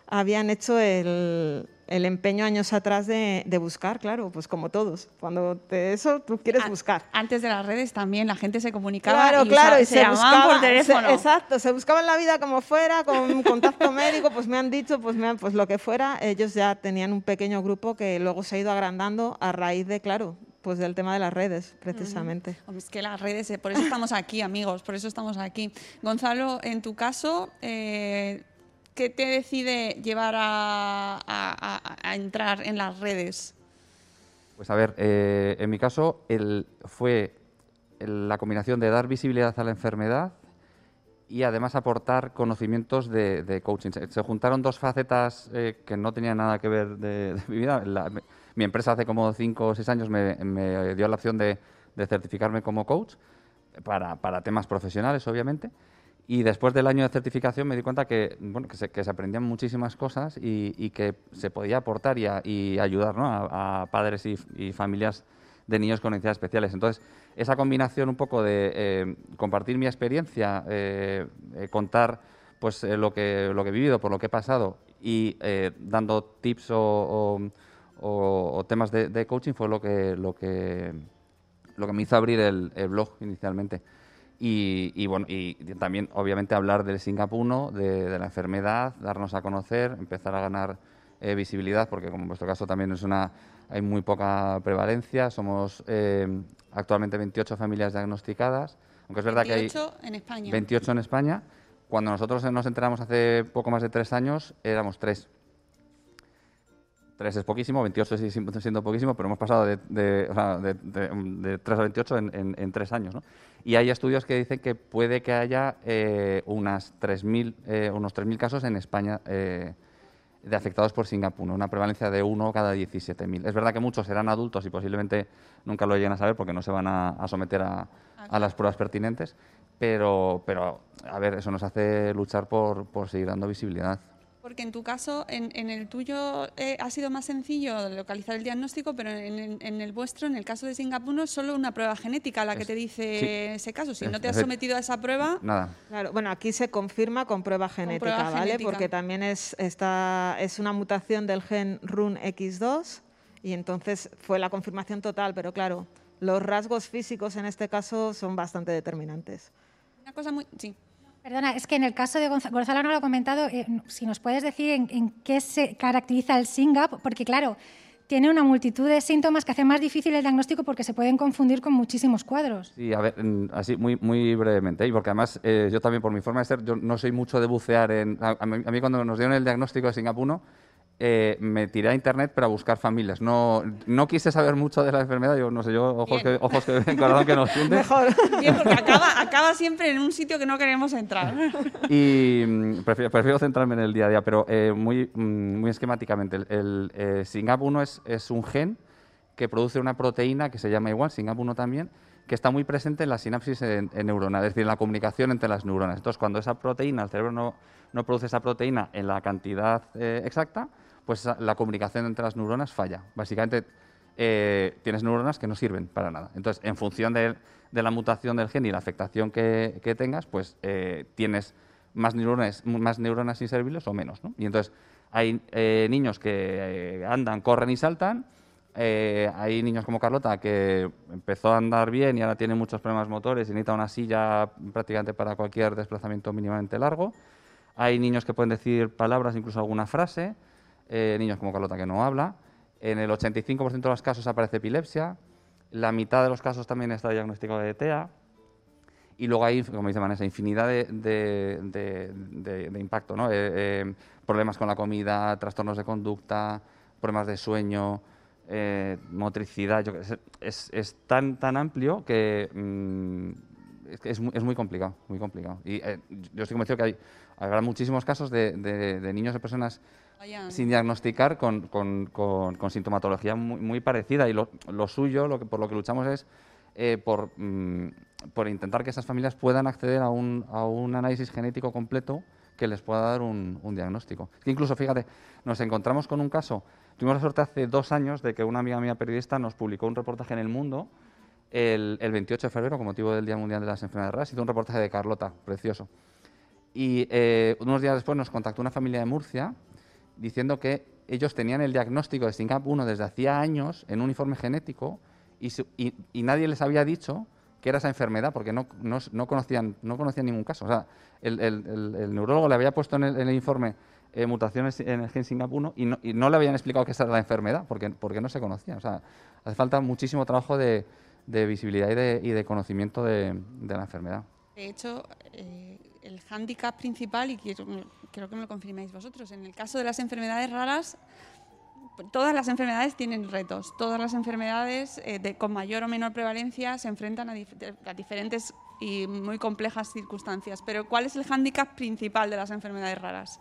habían hecho el, el empeño años atrás de, de buscar, claro, pues como todos. Cuando te, eso tú quieres buscar. Antes de las redes también la gente se comunicaba Claro, y claro, usa- y se, buscaba, por teléfono. se- exacto, se buscaba en la vida como fuera, con un contacto médico, pues me han dicho, pues, me han- pues lo que fuera, ellos ya tenían un pequeño grupo que luego se ha ido agrandando a raíz de, claro, pues del tema de las redes, precisamente. Hombre, Es que las redes, eh, por eso estamos aquí, amigos, por eso estamos aquí. Gonzalo, en tu caso, eh, ¿qué te decide llevar a, a- a- a entrar en las redes? Pues a ver, eh, en mi caso el, fue el- la combinación de dar visibilidad a la enfermedad y además aportar conocimientos de, de coaching. Se, se juntaron dos facetas eh, que no tenían nada que ver de, de mi vida. La- me- mi empresa hace como cinco o seis años me, dio la opción de, certificarme como coach para, temas profesionales, obviamente. Y después del año de certificación me di cuenta que, bueno, que, se, aprendían muchísimas cosas y, que se podía aportar y, a- y ayudar ¿no? a, padres y, familias de niños con necesidades especiales. Entonces, esa combinación un poco de eh, compartir mi experiencia, eh, eh, contar pues lo, que, lo que he vivido, por lo que he pasado y dando tips o- o- o temas de, de coaching fue lo que, lo que, lo que me hizo abrir el, el blog inicialmente. Y, y bueno, y también obviamente hablar del Singapuno, de, de la enfermedad, darnos a conocer, empezar a ganar eh, visibilidad, porque como en vuestro caso también es una, hay muy poca prevalencia. Somos eh, actualmente 28 familias diagnosticadas, aunque es verdad que hay 28 en España. 28 en España. Cuando nosotros nos enteramos hace poco más de tres años, éramos tres. Tres es poquísimo, 28 sigue siendo poquísimo, pero hemos pasado de, de, o sea, de, de- de 3 a 28 en, en- en tres años. ¿no? Y hay estudios que dicen que puede que haya eh, unas 3.000, eh, unos 3.000 casos en España eh, de afectados por Singapur, una prevalencia de uno cada 17.000. Es verdad que muchos serán adultos y posiblemente nunca lo lleguen a saber porque no se van a, a someter a, a las pruebas pertinentes, pero, pero a ver, eso nos hace luchar por, por seguir dando visibilidad. Porque en tu caso, en, en el tuyo eh, ha sido más sencillo localizar el diagnóstico, pero en, el- en el vuestro, en el caso de Singapur, no es solo una prueba genética la que Es- te dice sí. ese caso. Si Es- no te has sometido a esa prueba, Nada. Claro, bueno, aquí se confirma con prueba genética, prueba ¿vale? genética. Porque también es, esta, es una mutación del gen RUNX2 y entonces fue la confirmación total, pero claro, los rasgos físicos en este caso son bastante determinantes. una cosa muy... Sí. Perdona, es que en el caso de Gonza- Gonzalo no lo ha comentado, eh, si nos puedes decir en, en qué se caracteriza el SINGAP, porque claro, tiene una multitud de síntomas que hacen más difícil el diagnóstico porque se pueden confundir con muchísimos cuadros. Sí, a ver, así muy, muy brevemente, y porque además eh, yo también por mi forma de ser, yo no soy mucho de bucear en... A, a mí, cuando nos dieron el diagnóstico de Singapur, eh, me tiré a internet para buscar familias. No, no quise saber mucho de la enfermedad, yo no sé, yo ojos que, ojos que ven, corazón que nos hunde. Bien, porque acaba, acaba siempre en un sitio que no queremos entrar. Y mm, prefiero, prefiero centrarme en el día a día, pero eh, muy, mm, muy esquemáticamente. El, el eh, SINGAP1 es, es un gen que produce una proteína que se llama igual, SINGAP1 también, que está muy presente en la sinapsis en- en neuronal, es decir, en la comunicación entre las neuronas. Entonces, cuando esa proteína, el cerebro no, no produce esa proteína en la cantidad eh, exacta, pues la comunicación entre las neuronas falla. Básicamente, eh, tienes neuronas que no sirven para nada. Entonces, en función de, la mutación del gen y la afectación que, tengas, pues eh, tienes más neuronas, más neuronas inservibles o menos. ¿no? Y entonces, hay eh, niños que andan, corren y saltan. hay niños como Carlota que empezó a andar bien y ahora tiene muchos problemas motores y necesita una silla prácticamente para cualquier desplazamiento mínimamente largo. Hay niños que pueden decir palabras, incluso alguna frase. Eh, niños como Carlota que no habla. En el 85% de los casos aparece epilepsia. La mitad de los casos también está diagnosticado de TEA. Y luego hay, como dice Vanessa, infinidad de, impacto, ¿no? Eh, eh, problemas con la comida, trastornos de conducta, problemas de sueño, motricidad. es, es tan, tan amplio que mm, es, es muy, complicado, muy complicado. Y yo estoy convencido que hay, habrá muchísimos casos de, niños, de personas. Sin diagnosticar con, con- con- con sintomatología muy, muy parecida. Y lo, lo suyo, lo que, por lo que luchamos es eh, por, mm, por intentar que esas familias puedan acceder a un, a un análisis genético completo que les pueda dar un, un diagnóstico. Que incluso, fíjate, nos encontramos con un caso, tuvimos la suerte hace dos años de que una amiga mía periodista nos publicó un reportaje en El Mundo el, el 28 de febrero, con motivo del Día Mundial de las Enfermedades Raras, hizo un reportaje de Carlota, precioso. Y eh, unos días después nos contactó una familia de Murcia diciendo que ellos tenían el diagnóstico de SYNCAP 1 desde hacía años en un informe genético y, nadie les había dicho que era esa enfermedad porque no, no, no conocían, no conocían ningún caso. O sea, el, el- el- neurólogo le había puesto en el, informe eh, mutaciones en el gen SYNCAP 1 y no, y no le habían explicado que esa era la enfermedad porque, porque no se conocía. O sea, hace falta muchísimo trabajo de, de visibilidad y de, y de conocimiento de, de la enfermedad. De hecho, eh, el hándicap principal, y creo que me lo confirméis vosotros, en el caso de las enfermedades raras, todas las enfermedades tienen retos. Todas las enfermedades eh, de- con mayor o menor prevalencia se enfrentan a, a diferentes y muy complejas circunstancias. Pero ¿cuál es el hándicap principal de las enfermedades raras?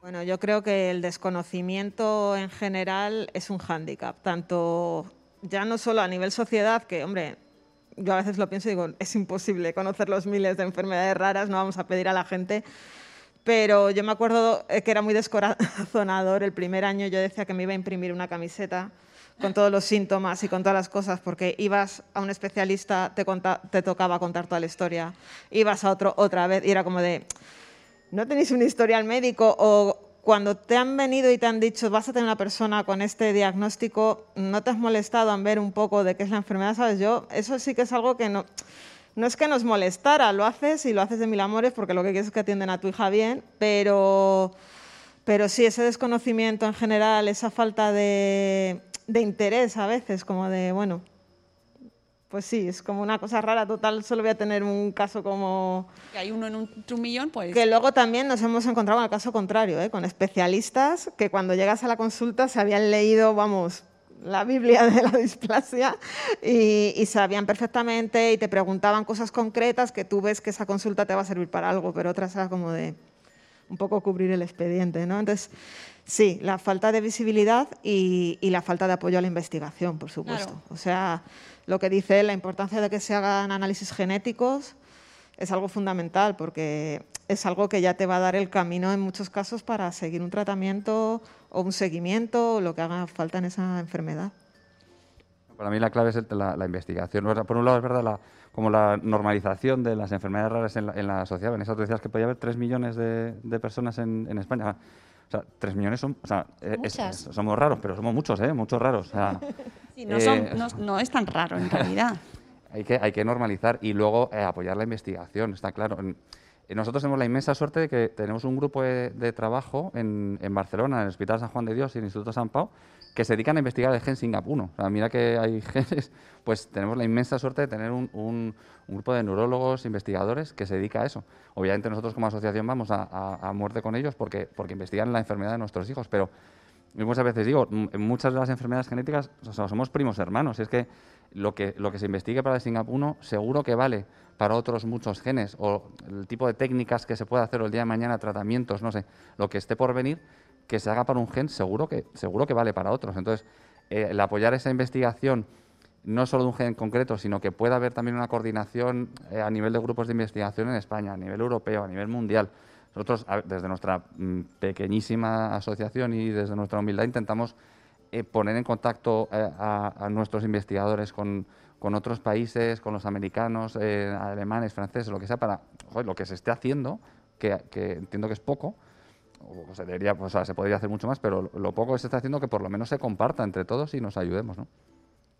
Bueno, yo creo que el desconocimiento en general es un hándicap, tanto ya no solo a nivel sociedad, que hombre, yo a veces lo pienso y digo, es imposible conocer los miles de enfermedades raras, no vamos a pedir a la gente, pero yo me acuerdo eh, que era muy descorazonador. El primer año yo decía que me iba a imprimir una camiseta con todos los síntomas y con todas las cosas, porque ibas a un especialista, te, conta- te tocaba contar toda la historia, ibas a otro otra vez y era como de, no tenéis un historial médico o cuando te han venido y te han dicho vas a tener una persona con este diagnóstico, no te has molestado en ver un poco de qué es la enfermedad, ¿sabes? Yo, eso sí que es algo que no, no es que nos molestara, lo haces y lo haces de mil amores porque lo que quieres es que atienden a tu hija bien, pero, pero sí, ese desconocimiento en general, esa falta de, de interés a veces, como de, bueno, pues sí, es como una cosa rara, total, solo voy a tener un caso como... Que hay uno en un, un millón, pues... Que luego también nos hemos encontrado con el caso contrario, ¿eh? con especialistas que cuando llegas a la consulta se habían leído, vamos, la Biblia de la displasia y, y sabían perfectamente y te preguntaban cosas concretas que tú ves que esa consulta te va a servir para algo, pero otras era como de un poco cubrir el expediente, ¿no? Entonces, sí, la falta de visibilidad y, y la falta de apoyo a la investigación, por supuesto. Claro. O sea, lo que dice la importancia de que se hagan análisis genéticos es algo fundamental porque es algo que ya te va a dar el camino en muchos casos para seguir un tratamiento o un seguimiento o lo que haga falta en esa enfermedad. Para mí la clave es la, la investigación. Por un lado es verdad la, como la normalización de las enfermedades raras en la, en la sociedad. En esa tú decías que podía haber 3 millones de, de personas en, en España. O sea, 3 millones son, o sea, eh, es- Muchas. es- somos raros, pero somos muchos, ¿eh? Muchos raros. O sea, Sí, no, son- eh, no- no es tan raro en realidad. hay que, hay que normalizar y luego eh, apoyar la investigación, está claro. En- nosotros tenemos la inmensa suerte de que tenemos un grupo de, de trabajo en, en Barcelona, en el Hospital San Juan de Dios y el Instituto San Pau, que se dedican a investigar el gen SINGAP1. O sea, mira que hay genes, pues tenemos la inmensa suerte de tener un, grupo de neurólogos, investigadores que se dedica a eso. Obviamente nosotros como asociación vamos a, muerte con ellos porque, porque investigan la enfermedad de nuestros hijos, pero muchas veces digo, muchas de las enfermedades genéticas o sea, somos primos hermanos. Y es que lo que, lo que se investigue para el SINGAP1 seguro que vale para otros muchos genes o el tipo de técnicas que se puede hacer o el día de mañana, tratamientos, no sé, lo que esté por venir, que se haga para un gen, seguro que, seguro que vale para otros. Entonces, eh, el apoyar esa investigación no solo de un gen en concreto, sino que pueda haber también una coordinación eh, a nivel de grupos de investigación en España, a nivel europeo, a nivel mundial. Nosotros, desde nuestra mm, pequeñísima asociación y desde nuestra humildad, intentamos eh, poner en contacto a, nuestros investigadores con, otros países, con los americanos, alemanes, franceses, lo que sea, para lo que se esté haciendo, que entiendo que es poco, o se, debería, pues, o sea, se podría hacer mucho más, pero lo, poco que se está haciendo que por lo menos se comparta entre todos y nos ayudemos, ¿no?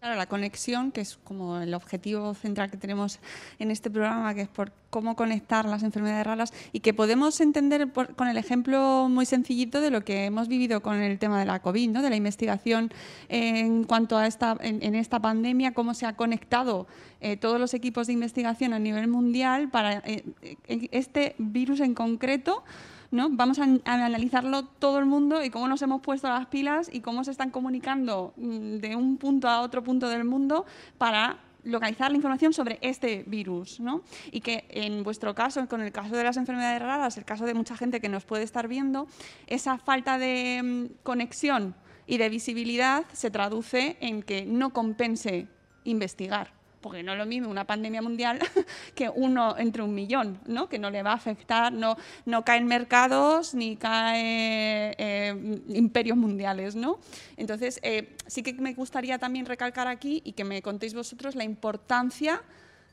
Claro, la conexión, que es como el objetivo central que tenemos en este programa, que es por cómo conectar las enfermedades raras y que podemos entender por- con el ejemplo muy sencillito de lo que hemos vivido con el tema de la COVID, ¿no? de la investigación en cuanto a esta, en, en esta pandemia, cómo se ha conectado eh, todos los equipos de investigación a nivel mundial para eh, eh, este virus en concreto. ¿No? Vamos a, analizarlo todo el mundo y cómo nos hemos puesto las pilas y cómo se están comunicando mm, de un punto a otro punto del mundo para localizar la información sobre este virus. Y que en vuestro caso, con el caso de las enfermedades raras, el caso de mucha gente que nos puede estar viendo, esa falta de mm, conexión y de visibilidad se traduce en que no compense investigar. Porque no es lo mismo una pandemia mundial que uno entre un millón, ¿no? que no le va a afectar, no, no caen mercados ni caen eh, imperios mundiales. ¿no? Entonces, eh, sí que me gustaría también recalcar aquí y que me contéis vosotros la importancia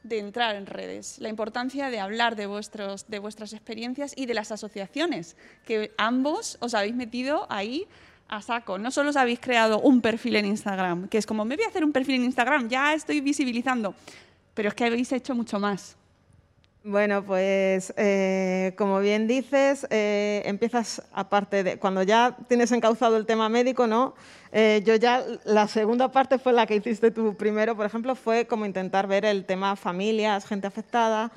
de entrar en redes, la importancia de hablar de, vuestros, de vuestras experiencias y de las asociaciones, que ambos os habéis metido ahí a saco. No solo os habéis creado un perfil en Instagram, que es como, me voy a hacer un perfil en Instagram, ya estoy visibilizando, pero es que habéis hecho mucho más. Bueno, pues eh, como bien dices, eh, empiezas aparte de cuando ya tienes encauzado el tema médico, ¿no? Eh, yo ya la segunda parte fue la que hiciste tú primero, por ejemplo, fue como intentar ver el tema familias, gente afectada.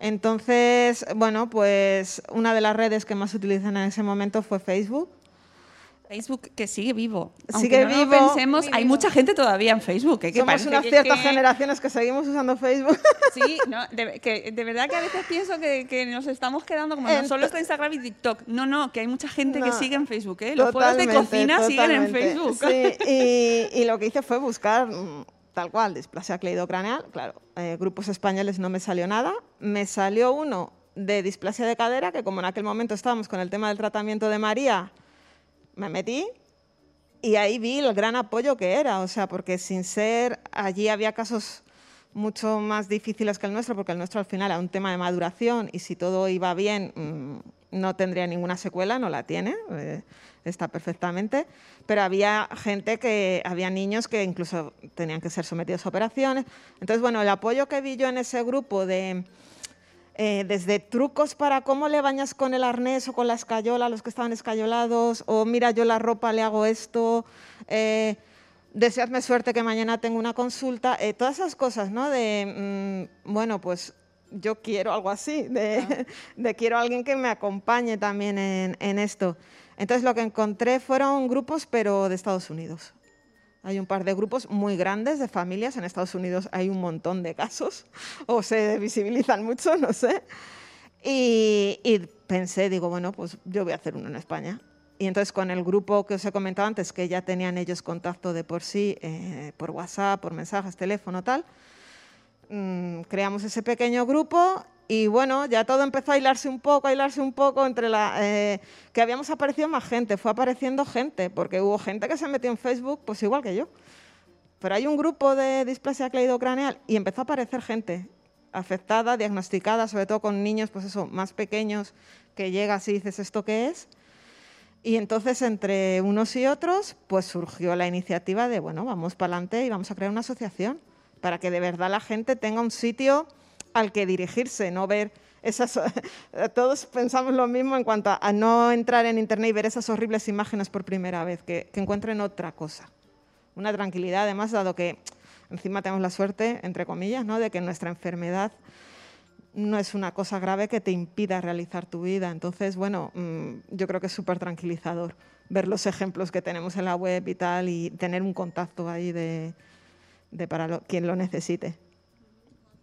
Entonces, bueno, pues una de las redes que más se utilizan en ese momento fue Facebook. Facebook que sigue vivo. Sigue Aunque no vivo. Lo pensemos, hay mucha gente todavía en Facebook. ¿eh? que Somos unas ciertas que- generaciones que seguimos usando Facebook. Sí, no, de, que, de verdad que a veces pienso que, que nos estamos quedando como no solo está Instagram y TikTok. No, no, que hay mucha gente que sigue en Facebook. ¿eh? Los juegos de Totalmente, cocina siguen en. Facebook. Sí, y, y lo que hice fue buscar mm, tal cual, displasia cleidocraneal. Claro, eh, grupos españoles no me salió nada. Me salió uno de displasia de cadera, que como en aquel momento estábamos con el tema del tratamiento de María, me metí y ahí vi el gran apoyo que era. O sea, porque sin ser, allí había casos mucho más difíciles que el nuestro, porque el nuestro al final era un tema de maduración y si todo iba bien mm, no tendría ninguna secuela, no la tiene, eh, está perfectamente, pero había gente que, había niños que incluso tenían que ser sometidos a operaciones. Entonces, bueno, el apoyo que vi yo en ese grupo de... eh, desde trucos para cómo le bañas con el arnés o con la escayola a los que estaban escayolados, o mira, yo la ropa le hago esto, eh, deseadme suerte que mañana tengo una consulta, eh, todas esas cosas, ¿no? De, mm, bueno, pues yo quiero algo así, de, de quiero a alguien que me acompañe también en, en esto. Entonces lo que encontré fueron grupos, pero de Estados Unidos. Hay un par de grupos muy grandes de familias. En Estados Unidos hay un montón de casos, o se visibilizan mucho, no sé. Y, y pensé, digo, bueno, pues yo voy a hacer uno en España. Y entonces con el grupo que os he comentado antes, que ya tenían ellos contacto de por sí, eh, por WhatsApp, por mensajes, teléfono, tal, mm, creamos ese pequeño grupo y bueno, ya todo empezó a hilarse un poco, a un poco entre la... eh, que habíamos aparecido más gente, fue apareciendo gente, porque hubo gente que se metió en Facebook, pues igual que yo. Pero hay un grupo de displasia cleidocraneal y empezó a aparecer gente afectada, diagnosticada, sobre todo con niños, pues eso, más pequeños, que llegas y dices, ¿esto qué es? Y entonces entre unos y otros, pues surgió la iniciativa de, bueno, vamos para adelante y vamos a crear una asociación para que de verdad la gente tenga un sitio al que dirigirse, no ver esas... Todos pensamos lo mismo en cuanto a, no entrar en Internet y ver esas horribles imágenes por primera vez, que, que encuentren otra cosa. Una tranquilidad, además, dado que encima tenemos la suerte, entre comillas, ¿no? de que nuestra enfermedad no es una cosa grave que te impida realizar tu vida. Entonces, bueno, mm, yo creo que es súper tranquilizador ver los ejemplos que tenemos en la web y tal y tener un contacto ahí de, de para lo- quien lo necesite.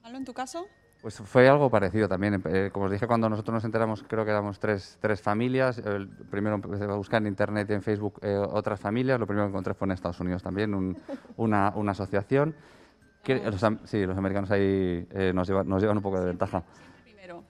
¿Malo en tu caso? Pues fue algo parecido también. Eh, como os dije, cuando nosotros nos enteramos, creo que éramos tres, tres familias. El primero empecé a buscar en internet y en Facebook eh, otras familias. Lo primero que encontré fue en Estados Unidos también, un- una, una asociación. Que, los sí, los americanos ahí eh, nos, llevan, nos llevan un poco de ventaja. Primero.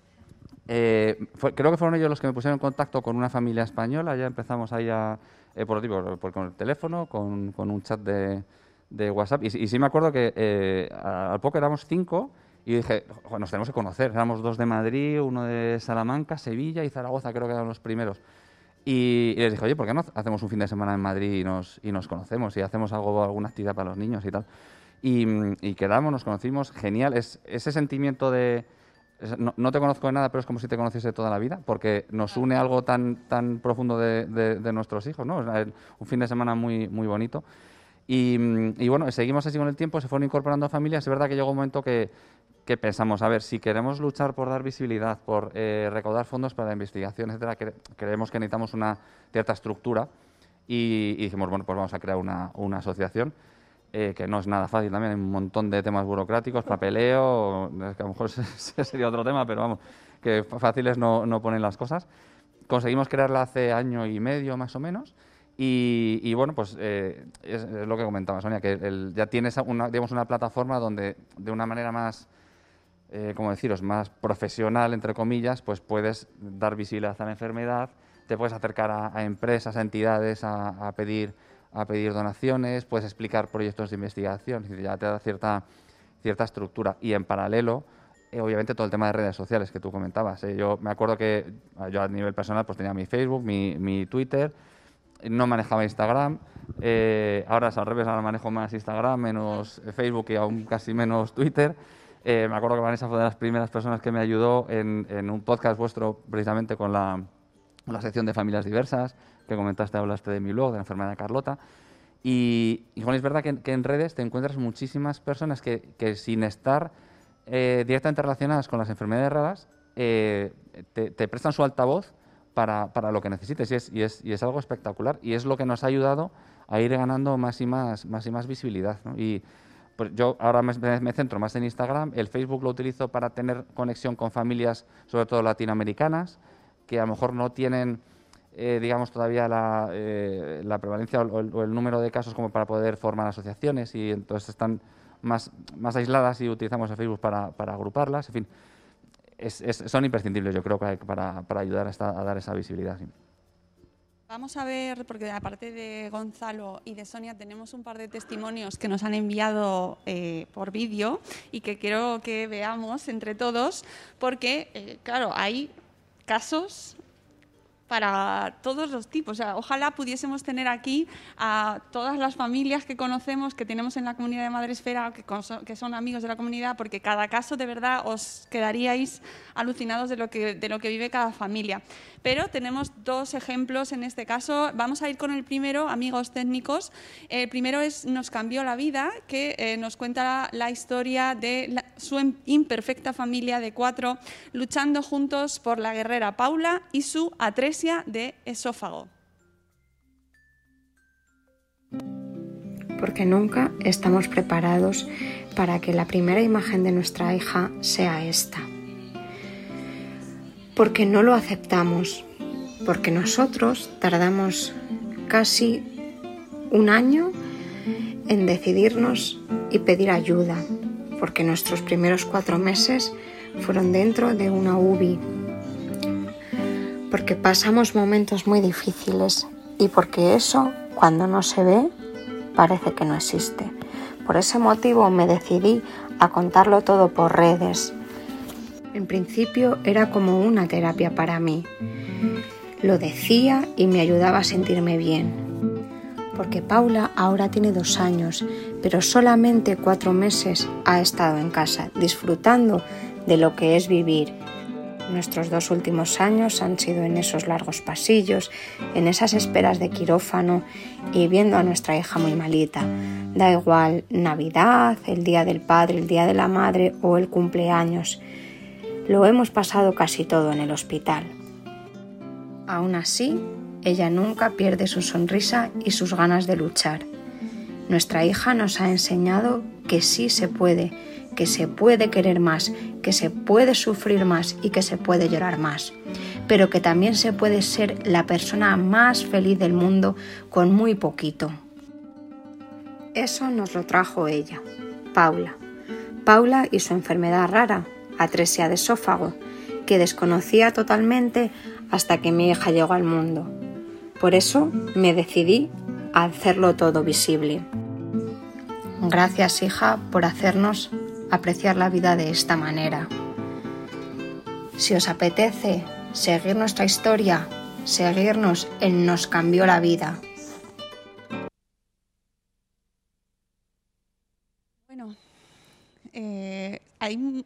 Eh, fue- creo que fueron ellos los que me pusieron en contacto con una familia española. Ya empezamos ahí a, eh, por, por, por- con el teléfono, con, con un chat de, de WhatsApp. Y, sí- y sí me acuerdo que eh, al poco éramos cinco y dije, "Jo, nos tenemos que conocer. Éramos dos de Madrid, uno de Salamanca, Sevilla y Zaragoza, creo que eran los primeros. Y, y les dije, oye, ¿por qué no hacemos un fin de semana en Madrid y nos, y nos conocemos y hacemos algo, alguna actividad para los niños y tal? Y, y quedamos, nos conocimos, genial. Es, ese sentimiento de, no, no te conozco de nada, pero es como si te conociese toda la vida, porque nos une algo tan, tan profundo de, de- de nuestros hijos, ¿no? Un fin de semana muy, muy bonito. Y, y bueno, seguimos así con el tiempo, se fueron incorporando familias. Es verdad que llegó un momento que, que pensamos, a ver, si queremos luchar por dar visibilidad, por eh, recaudar fondos para la investigación, etcétera, cre- creemos que necesitamos una cierta estructura. Y, y dijimos, bueno, pues vamos a crear una, una asociación eh, que no es nada fácil también, hay un montón de temas burocráticos, papeleo, es que a lo mejor sería otro tema, pero vamos, que fáciles no, no ponen las cosas. Conseguimos crearla hace año y medio más o menos y, bueno, pues eh, es, lo que comentaba Sonia, que el- ya tienes una, una plataforma donde de una manera más, eh, como deciros, más profesional, entre comillas, pues puedes dar visibilidad a la enfermedad, te puedes acercar a, empresas, a entidades, a, pedir, a pedir donaciones, puedes explicar proyectos de investigación, ya te da cierta, cierta estructura. Y en paralelo, eh, obviamente, todo el tema de redes sociales que tú comentabas. ¿eh? Yo me acuerdo que yo a nivel personal pues tenía mi Facebook, mi Twitter, no manejaba Instagram. eh, ahora es al revés, ahora manejo más Instagram, menos Facebook y aún casi menos Twitter. Eh, me acuerdo que Vanessa fue de las primeras personas que me ayudó en, un podcast vuestro, precisamente con la, sección de familias diversas, que comentaste, hablaste de mi blog, de la enfermedad de Carlota. Y, y es verdad que, en redes te encuentras muchísimas personas que, sin estar eh, directamente relacionadas con las enfermedades raras, eh, te, te prestan su altavoz para, para lo que necesites y es, y, es, y es algo espectacular y es lo que nos ha ayudado a ir ganando más y más, más, y más visibilidad. Y pues yo ahora me, me centro más en Instagram, el Facebook lo utilizo para tener conexión con familias, sobre todo latinoamericanas, que a lo mejor no tienen, eh, digamos, todavía la, eh, la prevalencia o el, o el número de casos como para poder formar asociaciones y entonces están más, más aisladas y utilizamos el Facebook para, para agruparlas. En fin, son imprescindibles, yo creo, para, para ayudar a, dar esa visibilidad. Vamos a ver, porque aparte de Gonzalo y de Sonia, tenemos un par de testimonios que nos han enviado eh, por vídeo y que quiero que veamos entre todos, porque, eh, claro, hay casos para todos los tipos. Ojalá pudiésemos tener aquí a todas las familias que conocemos, que tenemos en la comunidad de Madresfera, que, son amigos de la comunidad, porque cada caso de verdad os quedaríais alucinados de lo que, vive cada familia. Pero tenemos dos ejemplos en este caso. Vamos a ir con el primero, amigos técnicos. El primero es Nos cambió la vida, que eh, nos cuenta la, historia de su imperfecta familia de cuatro luchando juntos por la guerrera Paula y su de esófago. Porque nunca estamos preparados para que la primera imagen de nuestra hija sea esta. Porque no lo aceptamos, porque nosotros tardamos casi un año en decidirnos y pedir ayuda, porque nuestros primeros cuatro meses fueron dentro de una UBI, porque pasamos momentos muy difíciles y porque eso, cuando no se ve, parece que no existe. Por ese motivo me decidí a contarlo todo por redes, en principio era como una terapia para mí. Lo decía y me ayudaba a sentirme bien. Porque Paula ahora tiene dos años, pero solamente cuatro meses ha estado en casa, disfrutando de lo que es vivir. Nuestros dos últimos años han sido en esos largos pasillos, en esas esperas de quirófano y viendo a nuestra hija muy malita. Da igual Navidad, el Día del Padre, el Día de la Madre o el cumpleaños. Lo hemos pasado casi todo en el hospital. Aún así, ella nunca pierde su sonrisa y sus ganas de luchar. Nuestra hija nos ha enseñado que sí se puede, que se puede querer más, que se puede sufrir más y que se puede llorar más, pero que también se puede ser la persona más feliz del mundo con muy poquito. Eso nos lo trajo ella, Paula. Paula y su enfermedad rara, atresia de esófago, que desconocía totalmente hasta que mi hija llegó al mundo. Por eso me decidí a hacerlo todo visible. Gracias, hija, por hacernos apreciar la vida de esta manera. Si os apetece seguir nuestra historia, seguirnos en Nos cambió la vida. Bueno, eh, hay,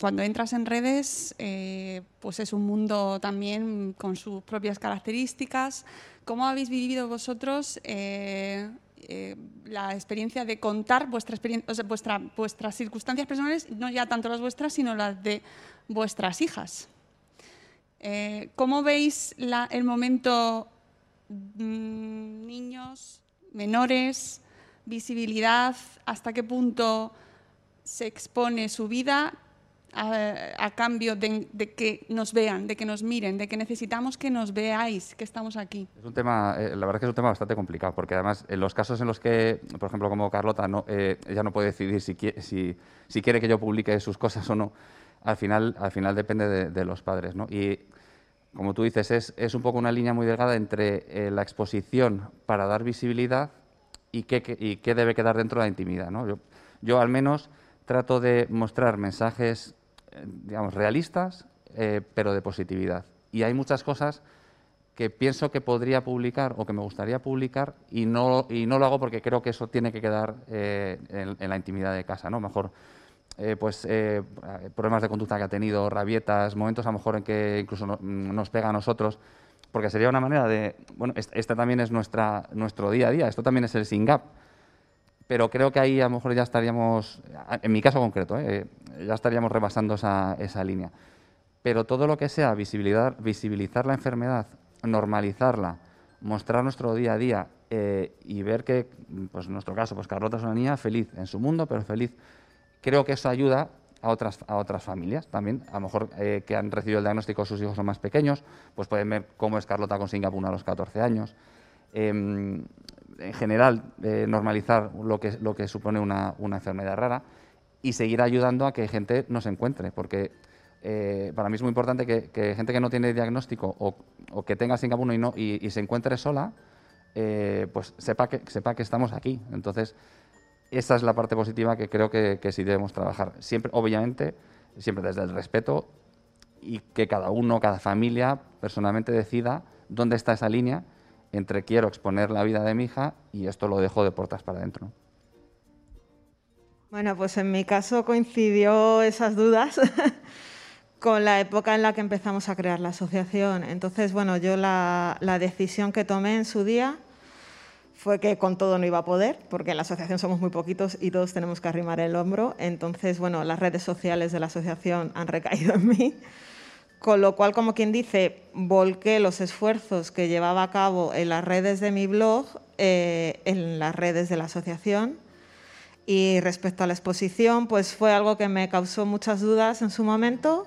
cuando entras en redes, eh, pues es un mundo también con sus propias características. ¿Cómo habéis vivido vosotros eh, eh, la experiencia de contar vuestras circunstancias personales, no ya tanto las vuestras, sino las de vuestras hijas? Eh, ¿Cómo veis el momento mmm, niños, menores, visibilidad, hasta qué punto se expone su vida a, cambio de, que nos vean, de que nos miren, de que necesitamos que nos veáis, que estamos aquí. Es un tema, eh, la verdad que es un tema bastante complicado, porque además en los casos en los que, por ejemplo, como Carlota, no, eh, ella no puede decidir si, si, si, quiere que yo publique sus cosas o no, al final, al final depende de, los padres. ¿no? Y como tú dices, es, es, un poco una línea muy delgada entre eh, la exposición para dar visibilidad y qué, qué, y qué debe quedar dentro de la intimidad. ¿no? Yo, Yo al menos trato de mostrar mensajes, digamos, realistas, eh, pero de positividad. Y hay muchas cosas que pienso que podría publicar o que me gustaría publicar y no, y no lo hago porque creo que eso tiene que quedar eh, en, la intimidad de casa, ¿no? Mejor, pues, problemas de conducta que ha tenido, rabietas, momentos a lo mejor en que incluso nos pega a nosotros, porque sería una manera de, bueno, este, también es nuestra, nuestro día a día, esto también es el SINGAP, pero creo que ahí a lo mejor ya estaríamos, en mi caso concreto, ¿eh? ya estaríamos rebasando esa, esa, línea. Pero todo lo que sea visibilizar, visibilizar la enfermedad, normalizarla, mostrar nuestro día a día eh, y ver que, pues en nuestro caso, pues Carlota es una niña feliz en su mundo, pero feliz, creo que eso ayuda a otras, a otras familias también, a lo mejor eh, que han recibido el diagnóstico, sus hijos son más pequeños, pues pueden ver cómo es Carlota con Singapur a los 14 años. Em, en general, eh, normalizar lo que, lo que supone una, una, enfermedad rara y seguir ayudando a que gente no se encuentre, porque eh, para mí es muy importante que, gente que no tiene diagnóstico o, o que tenga Singapur y, no, y, se encuentre sola, pues sepa que, sepa que estamos aquí. Entonces, esa es la parte positiva que creo que, sí debemos trabajar. Siempre, obviamente, siempre desde el respeto y que cada uno, cada familia, personalmente decida dónde está esa línea entre quiero exponer la vida de mi hija y esto lo dejo de puertas para adentro. Bueno, pues en mi caso coincidió esas dudas con la época en la que empezamos a crear la asociación. Entonces, bueno, yo la decisión que tomé en su día fue que con todo no iba a poder, porque en la asociación somos muy poquitos y todos tenemos que arrimar el hombro. Entonces, bueno, las redes sociales de la asociación han recaído en mí, con lo cual, como quien dice, volqué los esfuerzos que llevaba a cabo en las redes de mi blog eh, en las redes de la asociación. Y respecto a la exposición, pues fue algo que me causó muchas dudas en su momento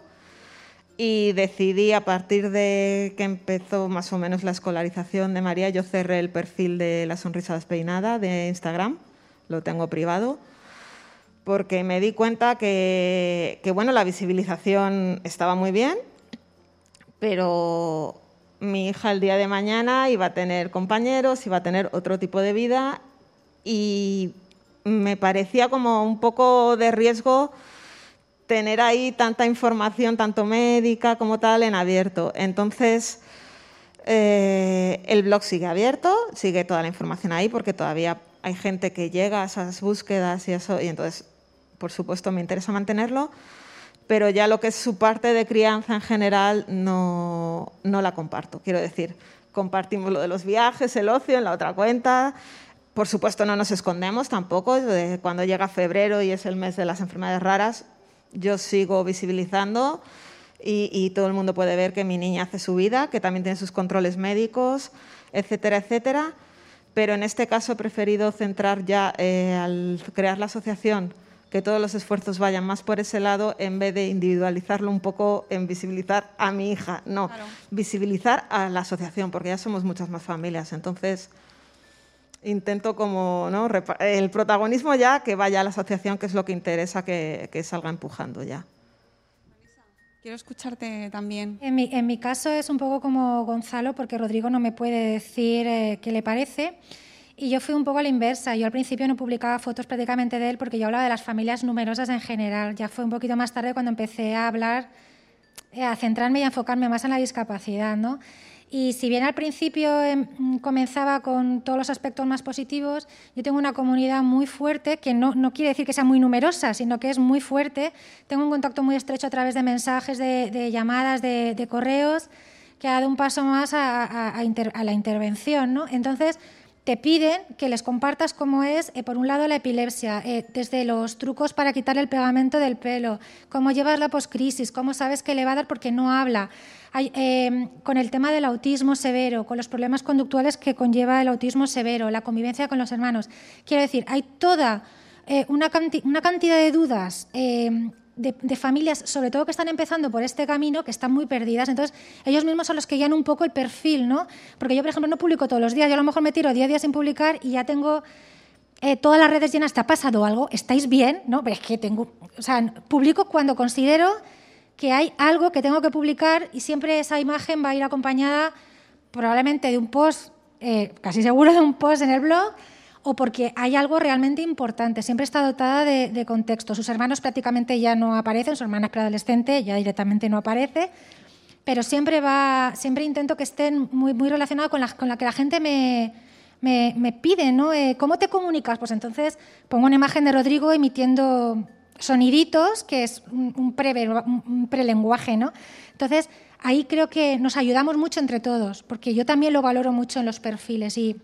y decidí a partir de que empezó más o menos la escolarización de María, yo cerré el perfil de la sonrisa despeinada de Instagram, lo tengo privado, porque me di cuenta que, bueno, la visibilización estaba muy bien, pero mi hija el día de mañana iba a tener compañeros, iba a tener otro tipo de vida y me parecía como un poco de riesgo tener ahí tanta información, tanto médica como tal, en abierto. Entonces, eh, el blog sigue abierto, sigue toda la información ahí, porque todavía hay gente que llega a esas búsquedas y eso, y entonces, por supuesto, me interesa mantenerlo, pero ya lo que es su parte de crianza en general no, no la comparto. Quiero decir, compartimos lo de los viajes, el ocio en la otra cuenta, por supuesto, no nos escondemos tampoco. Cuando llega febrero y es el mes de las enfermedades raras, yo sigo visibilizando y, todo el mundo puede ver que mi niña hace su vida, que también tiene sus controles médicos, etcétera, etcétera. Pero en este caso he preferido centrar ya, eh, al crear la asociación, que todos los esfuerzos vayan más por ese lado en vez de individualizarlo un poco en visibilizar a mi hija. No, visibilizar a la asociación, porque ya somos muchas más familias. Entonces, intento como ¿no? el protagonismo ya que vaya a la asociación, que es lo que interesa que, salga empujando ya. Quiero escucharte también. En mi, en mi, caso es un poco como Gonzalo, porque Rodrigo no me puede decir eh, qué le parece. Y yo fui un poco a la inversa. Yo al principio no publicaba fotos prácticamente de él porque yo hablaba de las familias numerosas en general. Ya fue un poquito más tarde cuando empecé a hablar, eh, a centrarme y a enfocarme más en la discapacidad. ¿no? Y si bien al principio em, comenzaba con todos los aspectos más positivos, yo tengo una comunidad muy fuerte, que no, no, quiere decir que sea muy numerosa, sino que es muy fuerte. Tengo un contacto muy estrecho a través de mensajes, de, llamadas, de, correos, que ha dado un paso más a, a la intervención. ¿no? Entonces, te piden que les compartas cómo es, eh, por un lado, la epilepsia, eh, desde los trucos para quitar el pegamento del pelo, cómo llevas la poscrisis, cómo sabes que le va a dar porque no habla, em, con el tema del autismo severo, con los problemas conductuales que conlleva el autismo severo, la convivencia con los hermanos. Quiero decir, hay toda eh, una, una, cantidad de dudas em, de, familias, sobre todo que están empezando por este camino, que están muy perdidas. Entonces, ellos mismos son los que guían un poco el perfil, ¿no? Porque yo, por ejemplo, no publico todos los días. Yo a lo mejor me tiro 10 días sin publicar y ya tengo eh, todas las redes llenas. ¿Te ha pasado algo? ¿Estáis bien? ¿No? Pero es que tengo... O sea, publico cuando considero que hay algo que tengo que publicar y siempre esa imagen va a ir acompañada probablemente de un post, eh, casi seguro de un post en el blog, o porque hay algo realmente importante. Siempre está dotada de, de contexto. Sus hermanos prácticamente ya no aparecen, su hermana es preadolescente ya directamente no aparece, pero siempre, va, siempre intento que estén muy, muy relacionados con la, con la que la gente me, me, me pide, ¿no? Eh, ¿Cómo te comunicas? Pues entonces pongo una imagen de Rodrigo emitiendo soniditos, que es un, un, un prelenguaje, ¿no? Entonces, ahí creo que nos ayudamos mucho entre todos, porque yo también lo valoro mucho en los perfiles y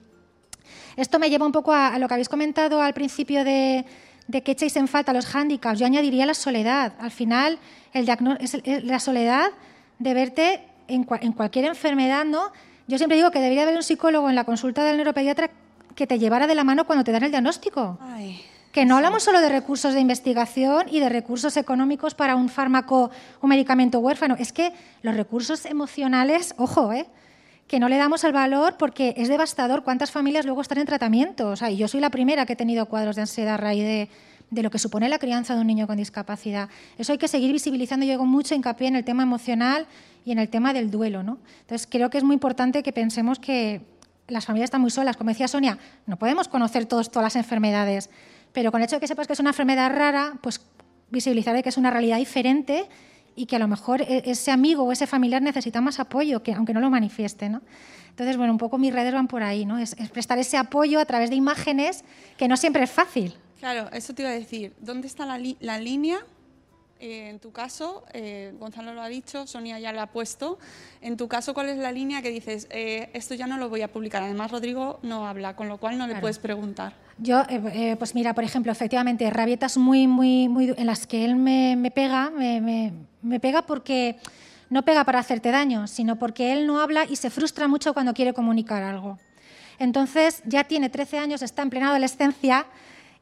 esto me lleva un poco a, a lo que habéis comentado al principio de, de que echéis en falta los hándicaps. Yo añadiría la soledad. Al final, el es, es la soledad de verte en, en, cualquier enfermedad, ¿no? Yo siempre digo que debería haber un psicólogo en la consulta del neuropediatra que te llevara de la mano cuando te dan el diagnóstico. Ay, que no hablamos solo de recursos de investigación y de recursos económicos para un fármaco, un medicamento huérfano. Es que los recursos emocionales, ojo, ¿eh? Que no le damos el valor porque es devastador cuántas familias luego están en tratamiento. O sea, yo soy la primera que he tenido cuadros de ansiedad a raíz de, de, lo que supone la crianza de un niño con discapacidad. Eso hay que seguir visibilizando. Yo hago mucho hincapié en el tema emocional y en el tema del duelo. ¿no? Entonces, creo que es muy importante que pensemos que las familias están muy solas. Como decía Sonia, no podemos conocer todos, todas las enfermedades, pero con el hecho de que sepas que es una enfermedad rara, pues visibilizar que es una realidad diferente y que a lo mejor ese amigo o ese familiar necesita más apoyo, que, aunque no lo manifieste. ¿no? Entonces, bueno, un poco mis redes van por ahí, ¿no? Es, es, prestar ese apoyo a través de imágenes, que no siempre es fácil. Claro, eso te iba a decir. ¿Dónde está la, la línea? Eh, en tu caso, eh, Gonzalo lo ha dicho, Sonia ya lo ha puesto. En tu caso, ¿cuál es la línea que dices, eh, esto ya no lo voy a publicar? Además, Rodrigo no habla, con lo cual no claro. le puedes preguntar. Yo, eh, pues mira, por ejemplo, efectivamente, rabietas muy, muy, muy en las que él me, me pega, me, me, me, pega porque no pega para hacerte daño, sino porque él no habla y se frustra mucho cuando quiere comunicar algo. Entonces, ya tiene 13 años, está en plena adolescencia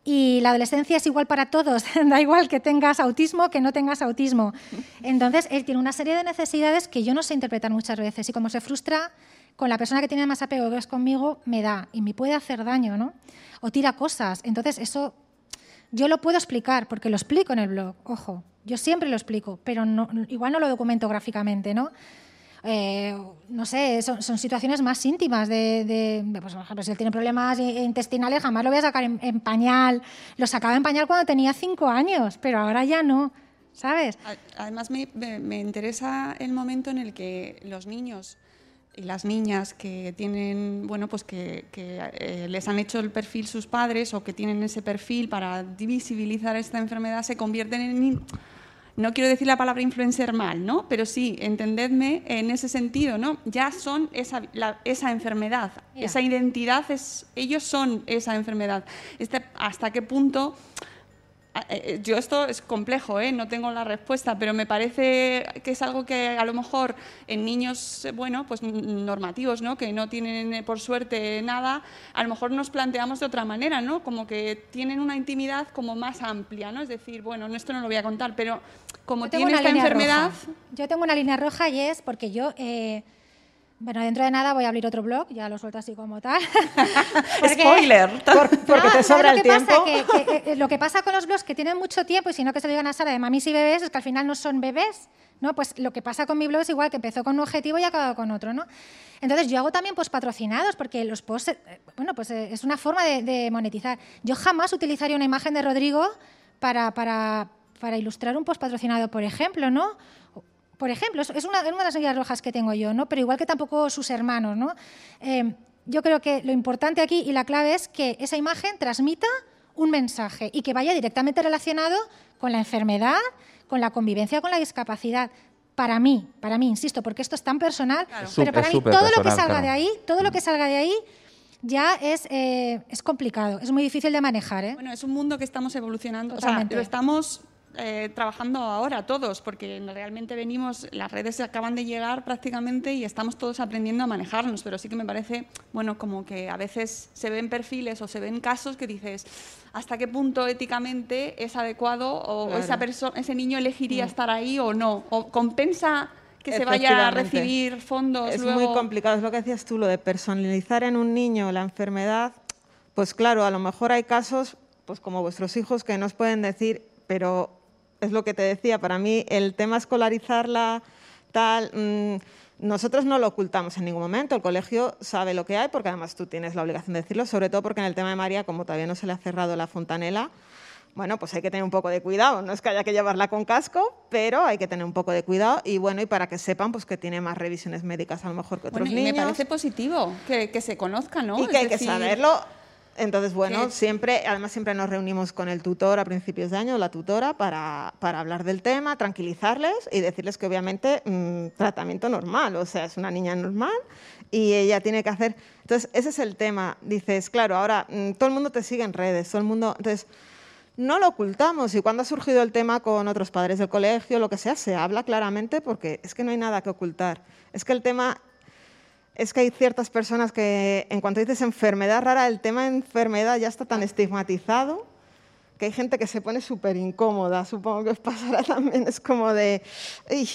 y la adolescencia es igual para todos, da igual que tengas autismo que no tengas autismo. Entonces, él tiene una serie de necesidades que yo no sé interpretar muchas veces y como se frustra con la persona que tiene más apego que es conmigo, me da y me puede hacer daño, ¿no? O tira cosas. Entonces, eso yo lo puedo explicar, porque lo explico en el blog, ojo, yo siempre lo explico, pero no, igual no lo documento gráficamente, ¿no? Eh, no sé, son, son, situaciones más íntimas de, de pues, por ejemplo, si él tiene problemas intestinales, jamás lo voy a sacar en, en, pañal. Lo sacaba en pañal cuando tenía cinco años, pero ahora ya no, ¿sabes? Además, me, me interesa el momento en el que los niños y las niñas que tienen, bueno, pues que, que eh, les han hecho el perfil sus padres o que tienen ese perfil para visibilizar esta enfermedad se convierten en, no quiero decir la palabra influencer mal, ¿no? Pero sí, entendedme en ese sentido, ¿no? Ya son esa, la, esa enfermedad, yeah. esa identidad, es, ellos son esa enfermedad. Este, ¿Hasta qué punto? Yo esto es complejo, ¿eh? no tengo la respuesta, pero me parece que es algo que a lo mejor en niños, bueno, pues normativos, ¿no? que no tienen por suerte nada, a lo mejor nos planteamos de otra manera, ¿no? Como que tienen una intimidad como más amplia, ¿no? Es decir, bueno, esto no lo voy a contar, pero como tiene esta enfermedad... Roja. Yo tengo una línea roja y es porque yo... Eh, bueno, dentro de nada voy a abrir otro blog, ya lo suelto así como tal. porque, Spoiler. Por, porque no, te sobra el tiempo. Que, que, que, lo que pasa con los blogs que tienen mucho tiempo, y si no que se lo digan a Sara de mamis y bebés, es que al final no son bebés. ¿no? Pues lo que pasa con mi blog es igual, que empezó con un objetivo y ha acabado con otro. ¿no? Entonces yo hago también pues, patrocinados, porque los posts, eh, bueno, pues eh, es una forma de, de, monetizar. Yo jamás utilizaría una imagen de Rodrigo para, para, para ilustrar un post patrocinado, por ejemplo, ¿no? Por ejemplo, es una, una, de las líneas rojas que tengo yo, ¿no? pero igual que tampoco sus hermanos. ¿no? Eh, yo creo que lo importante aquí y la clave es que esa imagen transmita un mensaje y que vaya directamente relacionado con la enfermedad, con la convivencia con la discapacidad. Para mí, para mí, insisto, porque esto es tan personal, claro. pero para mí todo personal, lo que salga claro. de ahí, todo lo que salga de ahí ya es, eh, es complicado, es muy difícil de manejar. ¿eh? Bueno, es un mundo que estamos evolucionando, Totalmente. o sea, lo estamos eh, trabajando ahora todos, porque realmente venimos, las redes acaban de llegar prácticamente y estamos todos aprendiendo a manejarnos, pero sí que me parece, bueno, como que a veces se ven perfiles o se ven casos que dices, ¿hasta qué punto éticamente es adecuado o claro. esa persona, ese niño elegiría mm. estar ahí o no? ¿O compensa que se vaya a recibir fondos? Es luego... muy complicado, es lo que decías tú, lo de personalizar en un niño la enfermedad, pues claro, a lo mejor hay casos, pues como vuestros hijos, que nos pueden decir, pero es lo que te decía, para mí el tema escolarizarla tal. mm, nosotros no lo ocultamos en ningún momento, el colegio sabe lo que hay, porque además tú tienes la obligación de decirlo, sobre todo porque en el tema de María, como todavía no se le ha cerrado la fontanela, bueno, pues hay que tener un poco de cuidado. No es que haya que llevarla con casco, pero hay que tener un poco de cuidado. Y bueno, y para que sepan pues que tiene más revisiones médicas a lo mejor que otros Bueno, y me niños. parece positivo que, que se conozca, ¿no? y Es que hay que saberlo. Entonces, bueno, siempre, además siempre nos reunimos con el tutor a principios de año, la tutora, para, para hablar del tema, tranquilizarles y decirles que obviamente mm, tratamiento normal, o sea, es una niña normal y ella tiene que hacer... Entonces, ese es el tema. Dices, claro, ahora mm, todo el mundo te sigue en redes, todo el mundo... Entonces, no lo ocultamos y cuando ha surgido el tema con otros padres del colegio, lo que sea, se habla claramente porque es que no hay nada que ocultar. Es que el tema es que hay ciertas personas que en cuanto dices enfermedad rara, el tema de enfermedad ya está tan estigmatizado que hay gente que se pone súper incómoda. Supongo que os pasará también. Es como de, "Ey,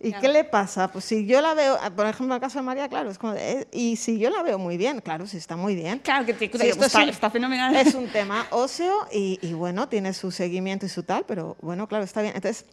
¿y qué le pasa? Pues si yo la veo, por ejemplo, en el caso de María, claro, es como de, "Eh, y si yo la veo muy bien, claro, sí está muy bien. Claro, que te- te- esto está fenomenal. Es un tema óseo y, y bueno, tiene su seguimiento y su tal, pero bueno, claro, está bien. Entonces,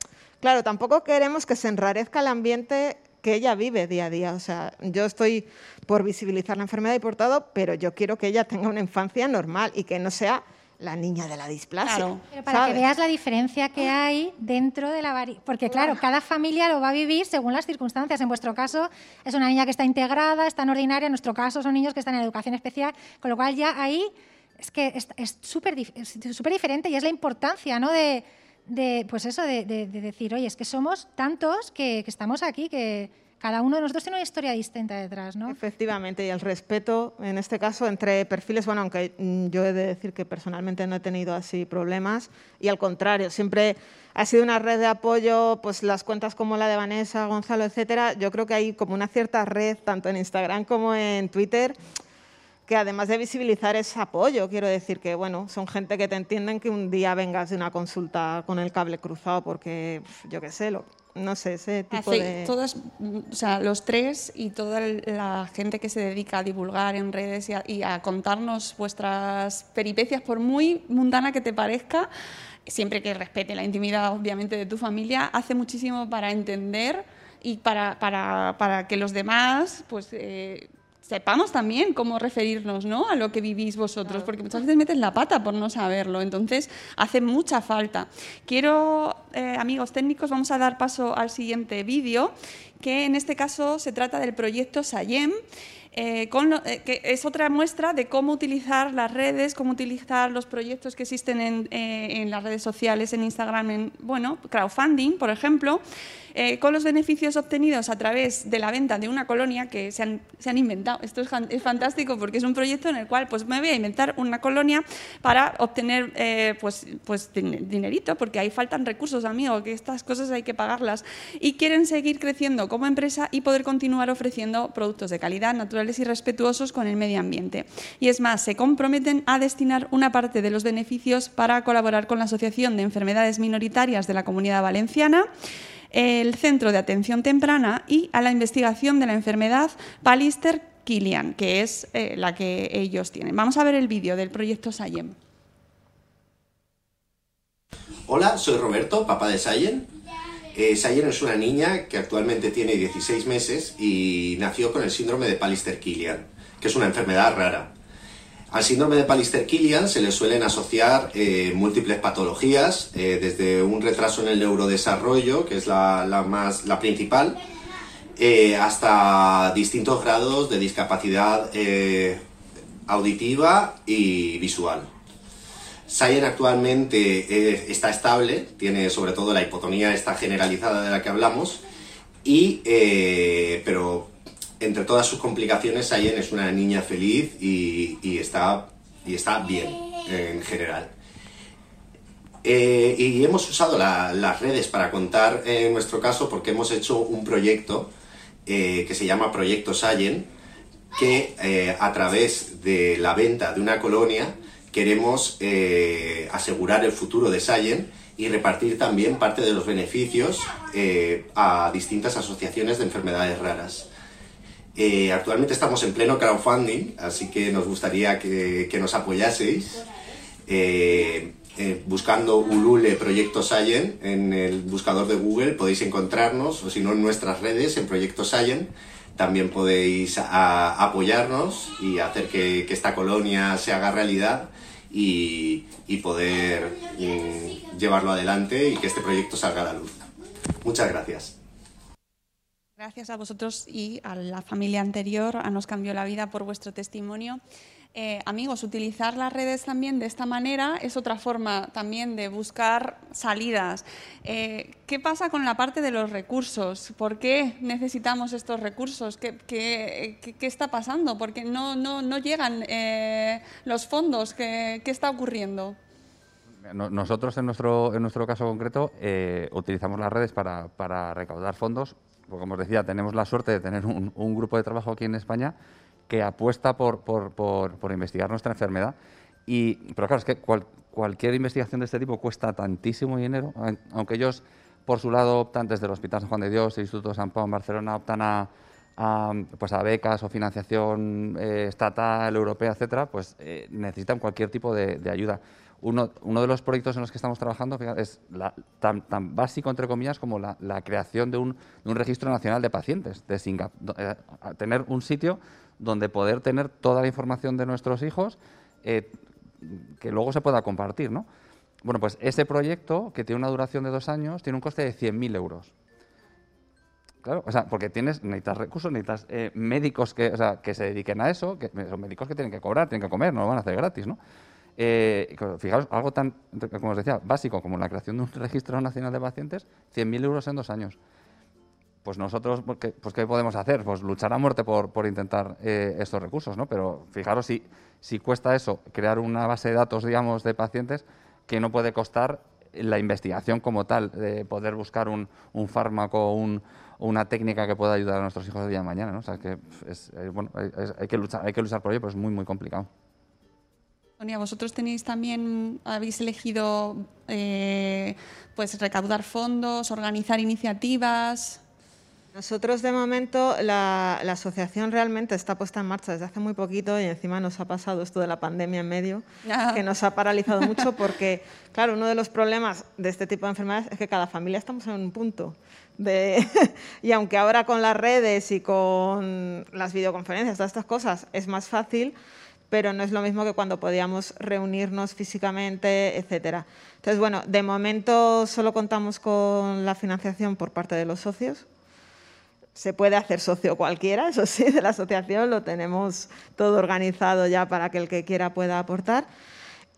claro, tampoco queremos que se enrarezca el ambiente que ella vive día a día. O sea, yo estoy por visibilizar la enfermedad y por todo, pero yo quiero que ella tenga una infancia normal y que no sea la niña de la displasia. Claro. Pero para ¿sabes? que veas la diferencia que hay dentro de la vari... Porque claro, cada familia lo va a vivir según las circunstancias. En vuestro caso es una niña que está integrada, está en ordinaria. En nuestro caso son niños que están en educación especial. Con lo cual ya ahí es que es súper dif- es súper diferente y es la importancia, ¿no? De, de, pues eso, de, de- de decir, oye, es que somos tantos que, que estamos aquí, que cada uno de nosotros tiene una historia distinta detrás, ¿no? Efectivamente, y el respeto, en este caso, entre perfiles, bueno, aunque mm, yo he de decir que personalmente no he tenido así problemas, y al contrario, siempre ha sido una red de apoyo, pues las cuentas como la de Vanessa, Gonzalo, etcétera, yo creo que hay como una cierta red, tanto en Instagram como en Twitter, que además de visibilizar ese apoyo, quiero decir que, bueno, son gente que te entienden que un día vengas de una consulta con el cable cruzado porque, yo qué sé, lo, no sé, ese tipo Hace- de... todas, o sea, los tres y toda la gente que se dedica a divulgar en redes y a, y a contarnos vuestras peripecias, por muy mundana que te parezca, siempre que respete la intimidad, obviamente, de tu familia, hace muchísimo para entender y para, para, para que los demás, pues. eh, sepamos también cómo referirnos ¿no? a lo que vivís vosotros, porque muchas veces metes la pata por no saberlo, entonces hace mucha falta. Quiero, eh, amigos técnicos, vamos a dar paso al siguiente vídeo, que en este caso se trata del proyecto Sayem. Eh, con lo- eh, que es otra muestra de cómo utilizar las redes, cómo utilizar los proyectos que existen en, eh, las redes sociales, en Instagram, en bueno, crowdfunding, por ejemplo, con los beneficios obtenidos a través de la venta de una colonia que se han, se han inventado. Esto es, es fantástico porque es un proyecto en el cual pues, me voy a inventar una colonia para obtener pues, pues, din- dinerito, porque ahí faltan recursos, amigo, que estas cosas hay que pagarlas. Y quieren seguir creciendo como empresa y poder continuar ofreciendo productos de calidad, y respetuosos con el medio ambiente. Y es más, se comprometen a destinar una parte de los beneficios para colaborar con la Asociación de Enfermedades Minoritarias de la Comunidad Valenciana el Centro de Atención Temprana y a la investigación de la enfermedad Pallister-Killian, que es eh, la que ellos tienen. Vamos a ver el vídeo del proyecto Sayem. Hola, soy Roberto, papá de Sayen. Eh, Sayen es una niña que actualmente tiene 16 meses y nació con el síndrome de Pallister-Killian, que es una enfermedad rara. Al síndrome de Pallister-Killian se le suelen asociar eh, múltiples patologías, eh, desde un retraso en el neurodesarrollo, que es la, más, la principal, eh, hasta distintos grados de discapacidad auditiva y visual. Sayen actualmente está estable, tiene sobre todo la hipotonía esta generalizada de la que hablamos, y, eh, pero entre todas sus complicaciones, Sayen es una niña feliz y, está, y está bien en general. Eh, y hemos usado la- las redes para contar eh, nuestro caso porque hemos hecho un proyecto eh, que se llama Proyecto Sayen, que a través de la venta de una colonia queremos eh, asegurar el futuro de Sayen y repartir también parte de los beneficios eh, a distintas asociaciones de enfermedades raras. Eh, actualmente estamos en pleno crowdfunding, así que nos gustaría que, que nos apoyaseis. Buscando Ulule Proyecto Science en el buscador de Google podéis encontrarnos, o si no en nuestras redes, en Proyecto Science. También podéis apoyarnos y hacer que, esta colonia se haga realidad y, y poder mm, llevarlo adelante y que este proyecto salga a la luz. Muchas gracias. Gracias a vosotros y a la familia anterior, a Nos Cambió la Vida por vuestro testimonio. Eh, amigos, utilizar las redes también de esta manera es otra forma también de buscar salidas. Eh, ¿Qué pasa con la parte de los recursos? ¿Por qué necesitamos estos recursos? ¿Qué, está pasando? ¿Por qué no, no, no llegan eh, los fondos? ¿Qué, qué está ocurriendo? No- Nosotros, en nuestro, en nuestro caso concreto, utilizamos las redes para, para recaudar fondos. Como os decía, tenemos la suerte de tener un, un grupo de trabajo aquí en España que apuesta por, por, por- investigar nuestra enfermedad. Y, pero claro, es que cual- cualquier investigación de este tipo cuesta tantísimo dinero, aun- aunque ellos, por su lado, optan desde el Hospital San Juan de Dios, el Instituto San Pablo en Barcelona, optan a, pues a becas o financiación eh, estatal, europea, etcétera, pues eh, necesitan cualquier tipo de, ayuda. Uno, uno de los proyectos en los que estamos trabajando fíjate, es la- tan, tan básico, entre comillas, como la, creación de un, un registro nacional de pacientes de Singapur. tener un sitio donde poder tener toda la información de nuestros hijos eh, que luego se pueda compartir, ¿no? Bueno, pues ese proyecto, que tiene una duración de dos años, tiene un coste de 100.000 euros. Claro, o sea, porque tienes, necesitas recursos, necesitas eh, médicos que, o sea, que se dediquen a eso, que son médicos que tienen que cobrar, tienen que comer, no lo van a hacer gratis, ¿no? Eh, fijaos, algo tan, como os decía, básico como la creación de un registro nacional de pacientes, 100.000 euros en dos años. Pues nosotros, pues, ¿qué, pues, ¿qué podemos hacer? Pues luchar a muerte por, por intentar eh, estos recursos, ¿no? Pero fijaros si, cuesta eso, crear una base de datos, digamos, de pacientes, que no puede costar la investigación como tal, de poder buscar un, fármaco, un, una técnica que pueda ayudar a nuestros hijos el día de mañana, ¿no? O sea, que es, eh, bueno, hay que luchar, hay que luchar por ello, pero es muy, muy complicado. Sonia, vosotros tenéis también, habéis elegido eh, pues recaudar fondos, organizar iniciativas. Nosotros de momento la, la asociación realmente está puesta en marcha desde hace muy poquito y encima nos ha pasado esto de la pandemia en medio, que nos ha paralizado mucho porque, claro, uno de los problemas de este tipo de enfermedades es que cada familia estamos en un punto. De, y aunque ahora con las redes y con las videoconferencias, todas estas cosas, es más fácil, pero no es lo mismo que cuando podíamos reunirnos físicamente, etcétera. Entonces, bueno, de momento solo contamos con la financiación por parte de los socios. Se puede hacer socio cualquiera, eso sí, de la asociación lo tenemos todo organizado ya para que el que quiera pueda aportar.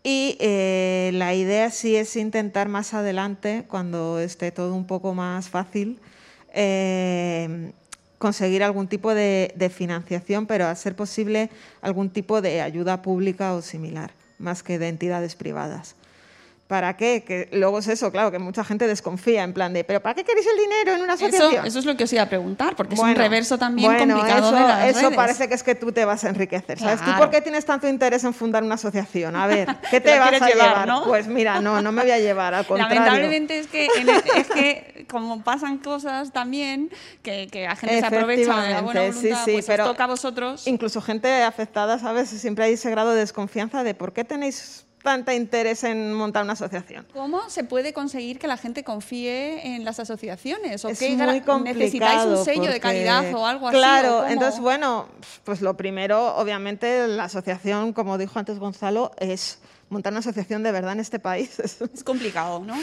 Y eh, la idea sí es intentar más adelante, cuando esté todo un poco más fácil, eh, conseguir algún tipo de, de financiación, pero a ser posible algún tipo de ayuda pública o similar, más que de entidades privadas. ¿Para qué? Que luego es eso, claro, que mucha gente desconfía en plan de, ¿pero para qué queréis el dinero en una asociación? eso es lo que os iba a preguntar, porque es un reverso también bueno, complicado eso, de las eso redes. parece que es que tú te vas a enriquecer. ¿Sabes? ¿Tú por qué tienes tanto interés en fundar una asociación? A ver, ¿qué Te vas a llevar, llevar? ¿no? Pues mira, no, no me voy a llevar, al contrario. Lamentablemente es que, el- es que como pasan cosas también que, que la gente se aprovecha de la buena sí, voluntad, sí, pues os pero toca a vosotros. Incluso gente afectada, ¿sabes? Siempre hay ese grado de desconfianza de por qué tenéis tanta interés en montar una asociación. ¿Cómo se puede conseguir que la gente confíe en las asociaciones? ¿O Es qué muy necesitáis un sello de porque- calidad o algo así? Claro, ¿o cómo? entonces bueno, pues lo primero, obviamente, la asociación, como dijo antes Gonzalo, es montar una asociación de verdad en este país. Es complicado, ¿no?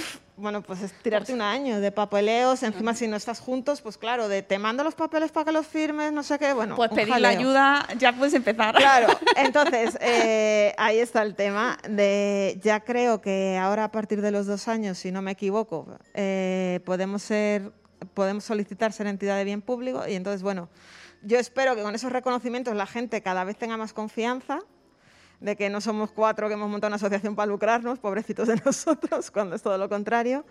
Bueno, pues es tirarte un año de papeleos, encima si no estás juntos, pues claro, de te mando los papeles para que los firmes, no sé qué, bueno. Pues pedir la ayuda, ya puedes empezar. Claro, entonces eh, ahí está el tema de ya creo que ahora a partir de los dos años, si no me equivoco, eh, podemos ser, podemos solicitar ser entidad de bien público y entonces bueno, yo espero que con esos reconocimientos la gente cada vez tenga más confianza de que no somos cuatro que hemos montado una asociación para lucrarnos, pobrecitos de nosotros, cuando es todo lo contrario.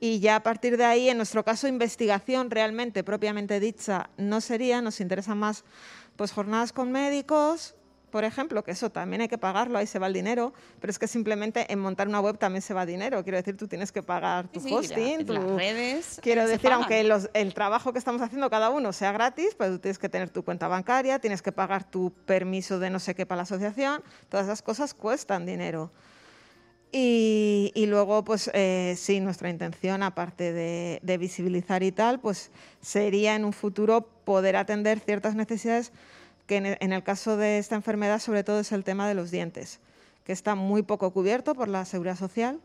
Y ya a partir de ahí, en nuestro caso, investigación realmente propiamente dicha no sería, nos interesa más pues jornadas con médicos, por ejemplo, que eso también hay que pagarlo, ahí se va el dinero, pero es que simplemente en montar una web también se va dinero. Quiero decir, tú tienes que pagar tu Sí, sí, hosting, la- tu- las redes, Quiero eh, decir, pagan. aunque los- el trabajo que estamos haciendo cada uno sea gratis, pues tú tienes que tener tu cuenta bancaria, tienes que pagar tu permiso de no sé qué para la asociación, todas esas cosas cuestan dinero. Y, y luego, pues eh, sí, nuestra intención, aparte de, de visibilizar y tal, pues sería en un futuro poder atender ciertas necesidades que en el, en el caso de esta enfermedad sobre todo es el tema de los dientes, que está muy poco cubierto por la seguridad social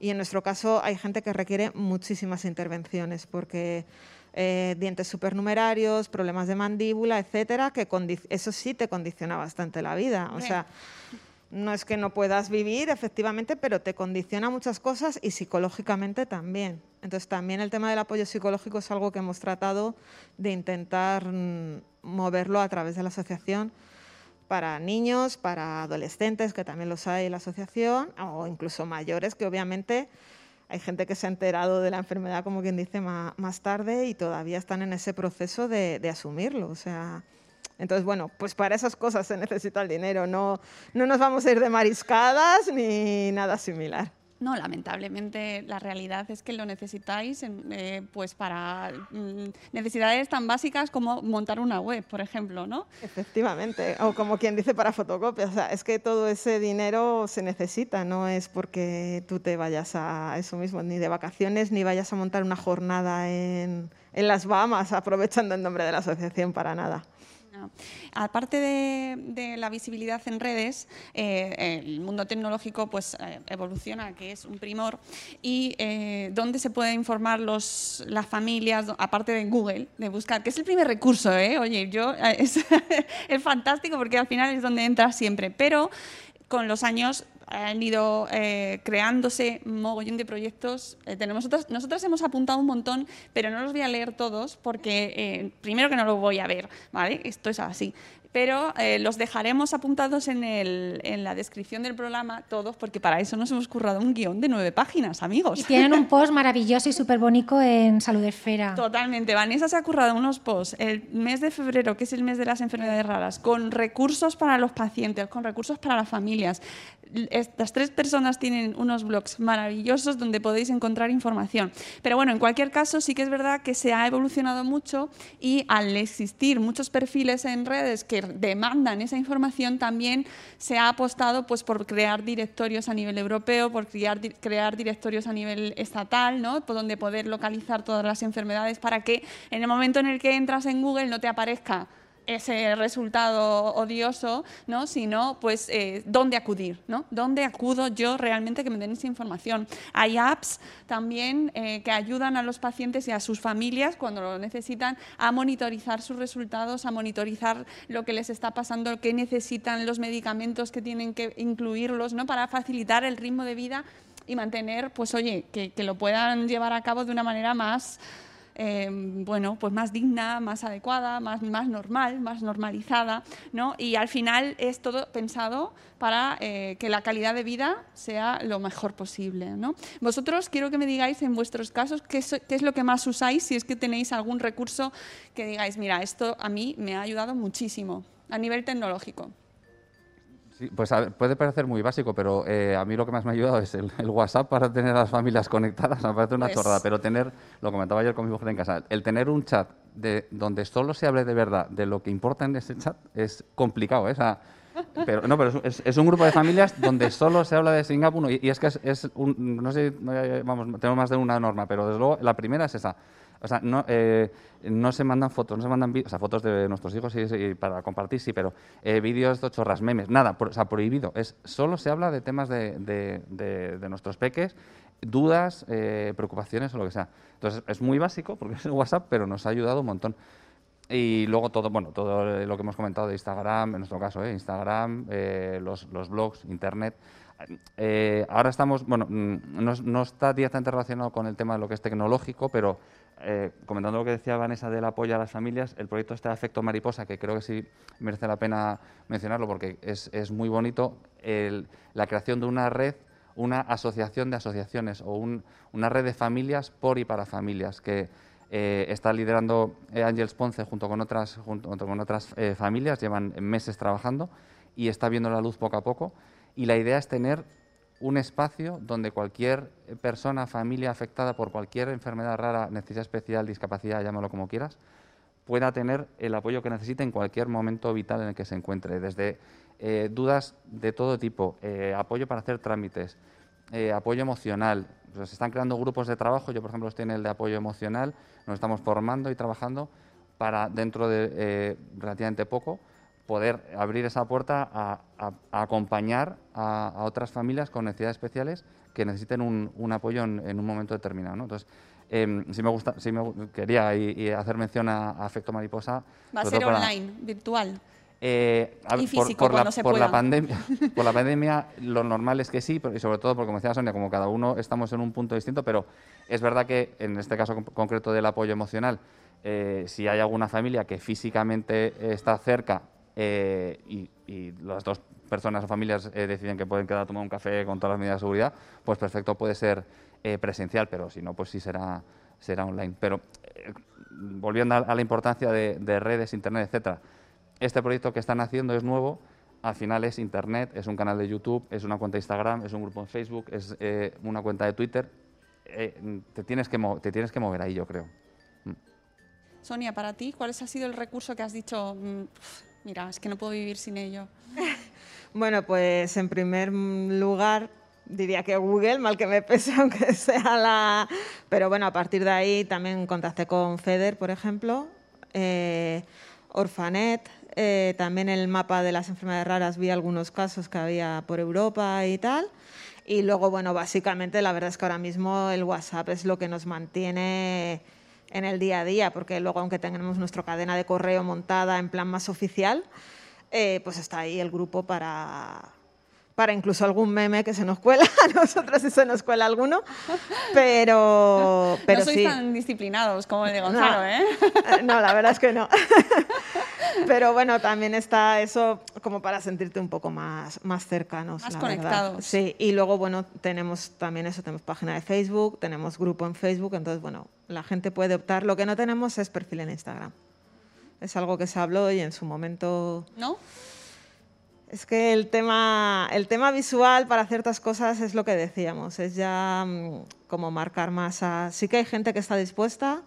y en nuestro caso hay gente que requiere muchísimas intervenciones porque eh, dientes supernumerarios, problemas de mandíbula, etcétera, que eso sí te condiciona bastante la vida. O sea, no es que no puedas vivir, efectivamente, pero te condiciona muchas cosas y psicológicamente también. Entonces, también el tema del apoyo psicológico es algo que hemos tratado de intentar mm, moverlo a través de la asociación para niños, para adolescentes, que también los hay en la asociación, o incluso mayores, que obviamente hay gente que se ha enterado de la enfermedad, como quien dice, ma- más tarde y todavía están en ese proceso de, de asumirlo. O sea, entonces, bueno, pues para esas cosas se necesita el dinero, no, no nos vamos a ir de mariscadas ni nada similar. No, lamentablemente la realidad es que lo necesitáis eh, pues para mm, necesidades tan básicas como montar una web, por ejemplo, ¿no? Efectivamente, o como quien dice para fotocopias, o sea, es que todo ese dinero se necesita, no es porque tú te vayas a eso mismo, ni de vacaciones, ni vayas a montar una jornada en, en las Bahamas aprovechando el nombre de la asociación para nada. No. Aparte de, la visibilidad en redes, eh, el mundo tecnológico pues, eh, evoluciona, que es un primor, y eh, dónde se pueden informar los, las familias, aparte de Google, de buscar, que es el primer recurso, oye, yo, es, es fantástico porque al final es donde entras siempre, pero con los años han ido eh, creándose mogollón de proyectos. Eh, tenemos otras, nosotras hemos apuntado un montón, pero no los voy a leer todos porque eh, primero que no los voy a ver, ¿vale? Esto es así. Pero eh, los dejaremos apuntados en, el, en la descripción del programa todos, porque para eso nos hemos currado un guion de nueve páginas, amigos. Y tienen un post maravilloso y súper bonito en Salud Esfera. Totalmente. Vanessa se ha currado unos posts el mes de febrero, que es el mes de las enfermedades raras, con recursos para los pacientes, con recursos para las familias. Estas tres personas tienen unos blogs maravillosos donde podéis encontrar información. Pero bueno, en cualquier caso, sí que es verdad que se ha evolucionado mucho y al existir muchos perfiles en redes que demandan esa información, también se ha apostado pues, por crear directorios a nivel europeo, por crear, crear directorios a nivel estatal, ¿no? por donde poder localizar todas las enfermedades para que en el momento en el que entras en Google no te aparezca ese resultado odioso, ¿no? sino pues eh, dónde acudir, ¿no? dónde acudo yo realmente que me den esa información. Hay apps también eh, que ayudan a los pacientes y a sus familias cuando lo necesitan a monitorizar sus resultados, a monitorizar lo que les está pasando, qué necesitan los medicamentos que tienen que incluirlos, ¿no? para facilitar el ritmo de vida y mantener, pues oye, que, que lo puedan llevar a cabo de una manera más eh, bueno, pues más digna, más adecuada, más, normal, más normalizada, ¿no? Y al final es todo pensado para eh, que la calidad de vida sea lo mejor posible, ¿no? Vosotros quiero que me digáis en vuestros casos qué qué es lo que más usáis, si es que tenéis algún recurso que digáis, mira, esto a mí me ha ayudado muchísimo a nivel tecnológico. Sí, pues a puede parecer muy básico, pero eh, a mí lo que más me ha ayudado es el, el WhatsApp para tener a las familias conectadas. Me parece una Pues- chorrada, pero tener, lo comentaba ayer con mi mujer en casa, el tener un chat de, donde solo se hable de verdad de lo que importa en ese chat es complicado. ¿eh? O sea, pero, no, pero es, es- un grupo de familias donde solo se habla de Singapur y, y es que es, es un, no sé, vamos, tenemos más de una norma, pero desde luego la primera es esa. O sea, no, eh, no se mandan fotos, no se mandan o sea, fotos de nuestros hijos para compartir, sí, pero eh, vídeos de chorras, memes, nada, pro- o sea, prohibido. Es, solo se habla de temas de, de- nuestros peques, dudas, eh, preocupaciones o lo que sea. Entonces, es muy básico porque es el WhatsApp, pero nos ha ayudado un montón. Y luego todo, bueno, todo lo que hemos comentado de Instagram, en nuestro caso. Instagram, los, los blogs, Internet. Ahora estamos, bueno, mm, no, no está directamente relacionado con el tema de lo que es tecnológico, pero eh, comentando lo que decía Vanessa del apoyo a las familias, el proyecto este de Efecto Mariposa, que creo que sí merece la pena mencionarlo porque es, es muy bonito, la creación de una red, una asociación de asociaciones o un- una red de familias por y para familias que eh, está liderando eh, Ángels Ponce junto con otras, con otras familias, llevan meses trabajando y está viendo la luz poco a poco. Y la idea es tener un espacio donde cualquier persona, familia afectada por cualquier enfermedad rara, necesidad especial, discapacidad, llámalo como quieras, pueda tener el apoyo que necesite en cualquier momento vital en el que se encuentre, desde eh, dudas de todo tipo, eh, apoyo para hacer trámites, eh, apoyo emocional. Se están creando grupos de trabajo. Yo, por ejemplo, estoy en el de apoyo emocional. Nos estamos formando y trabajando para, dentro de relativamente poco, poder abrir esa puerta a, a- a acompañar a, a otras familias con necesidades especiales que necesiten un, un apoyo en, en un momento determinado. ¿no? Entonces, em, sí me gusta, sí me quería y, y hacer mención a, Afecto Mariposa. Va a ser para- online, virtual. eh, Y por- físico, por, la, cuando se por la pandemia, por la pandemia, lo normal es que sí, pero- y sobre todo porque, como decía Sonia, como cada uno estamos en un punto distinto, pero es verdad que en este caso con- concreto del apoyo emocional, eh, si hay alguna familia que físicamente está cerca eh, y, las dos personas o familias eh, deciden que pueden quedar a tomar un café con todas las medidas de seguridad, pues perfecto puede ser eh, presencial, pero si no, pues sí será, será online. Pero volviendo a, la importancia de, de redes, internet, etcétera, este proyecto que están haciendo es nuevo, al final es internet, es un canal de YouTube, es una cuenta de Instagram, es un grupo en Facebook, es una cuenta de Twitter. Te, tienes que te tienes que mover ahí, yo creo. Sonia, para ti, ¿cuál ha sido el recurso que has dicho, "Mm, mira, es que no puedo vivir sin ello? Bueno, pues en primer lugar diría que Google, mal que me pese, aunque sea la... Pero bueno, a partir de ahí también contacté con FEDER, por ejemplo, eh, Orfanet, eh, también el mapa de las enfermedades raras vi algunos casos que había por Europa y tal. Y luego, bueno, básicamente la verdad es que ahora mismo el WhatsApp es lo que nos mantiene en el día a día, porque luego aunque tengamos nuestra cadena de correo montada en plan más oficial, eh, pues está ahí el grupo para, para incluso algún meme que se nos cuela, a nosotros si se nos cuela alguno, pero, pero no sois sí. tan disciplinados como el de Gonzalo, No. ¿eh? Eh, No, la verdad es que no. Pero bueno, también está eso como para sentirte un poco más, más cercanos. Más conectados. Sí, y luego, bueno, tenemos también eso, tenemos página de Facebook, tenemos grupo en Facebook, entonces, bueno, la gente puede optar. Lo que no tenemos es perfil en Instagram. Es algo que se habló y en su momento ¿No? Es que el tema, el tema visual para ciertas cosas es lo que decíamos, es ya mm, como marcar más a... Sí que hay gente que está dispuesta,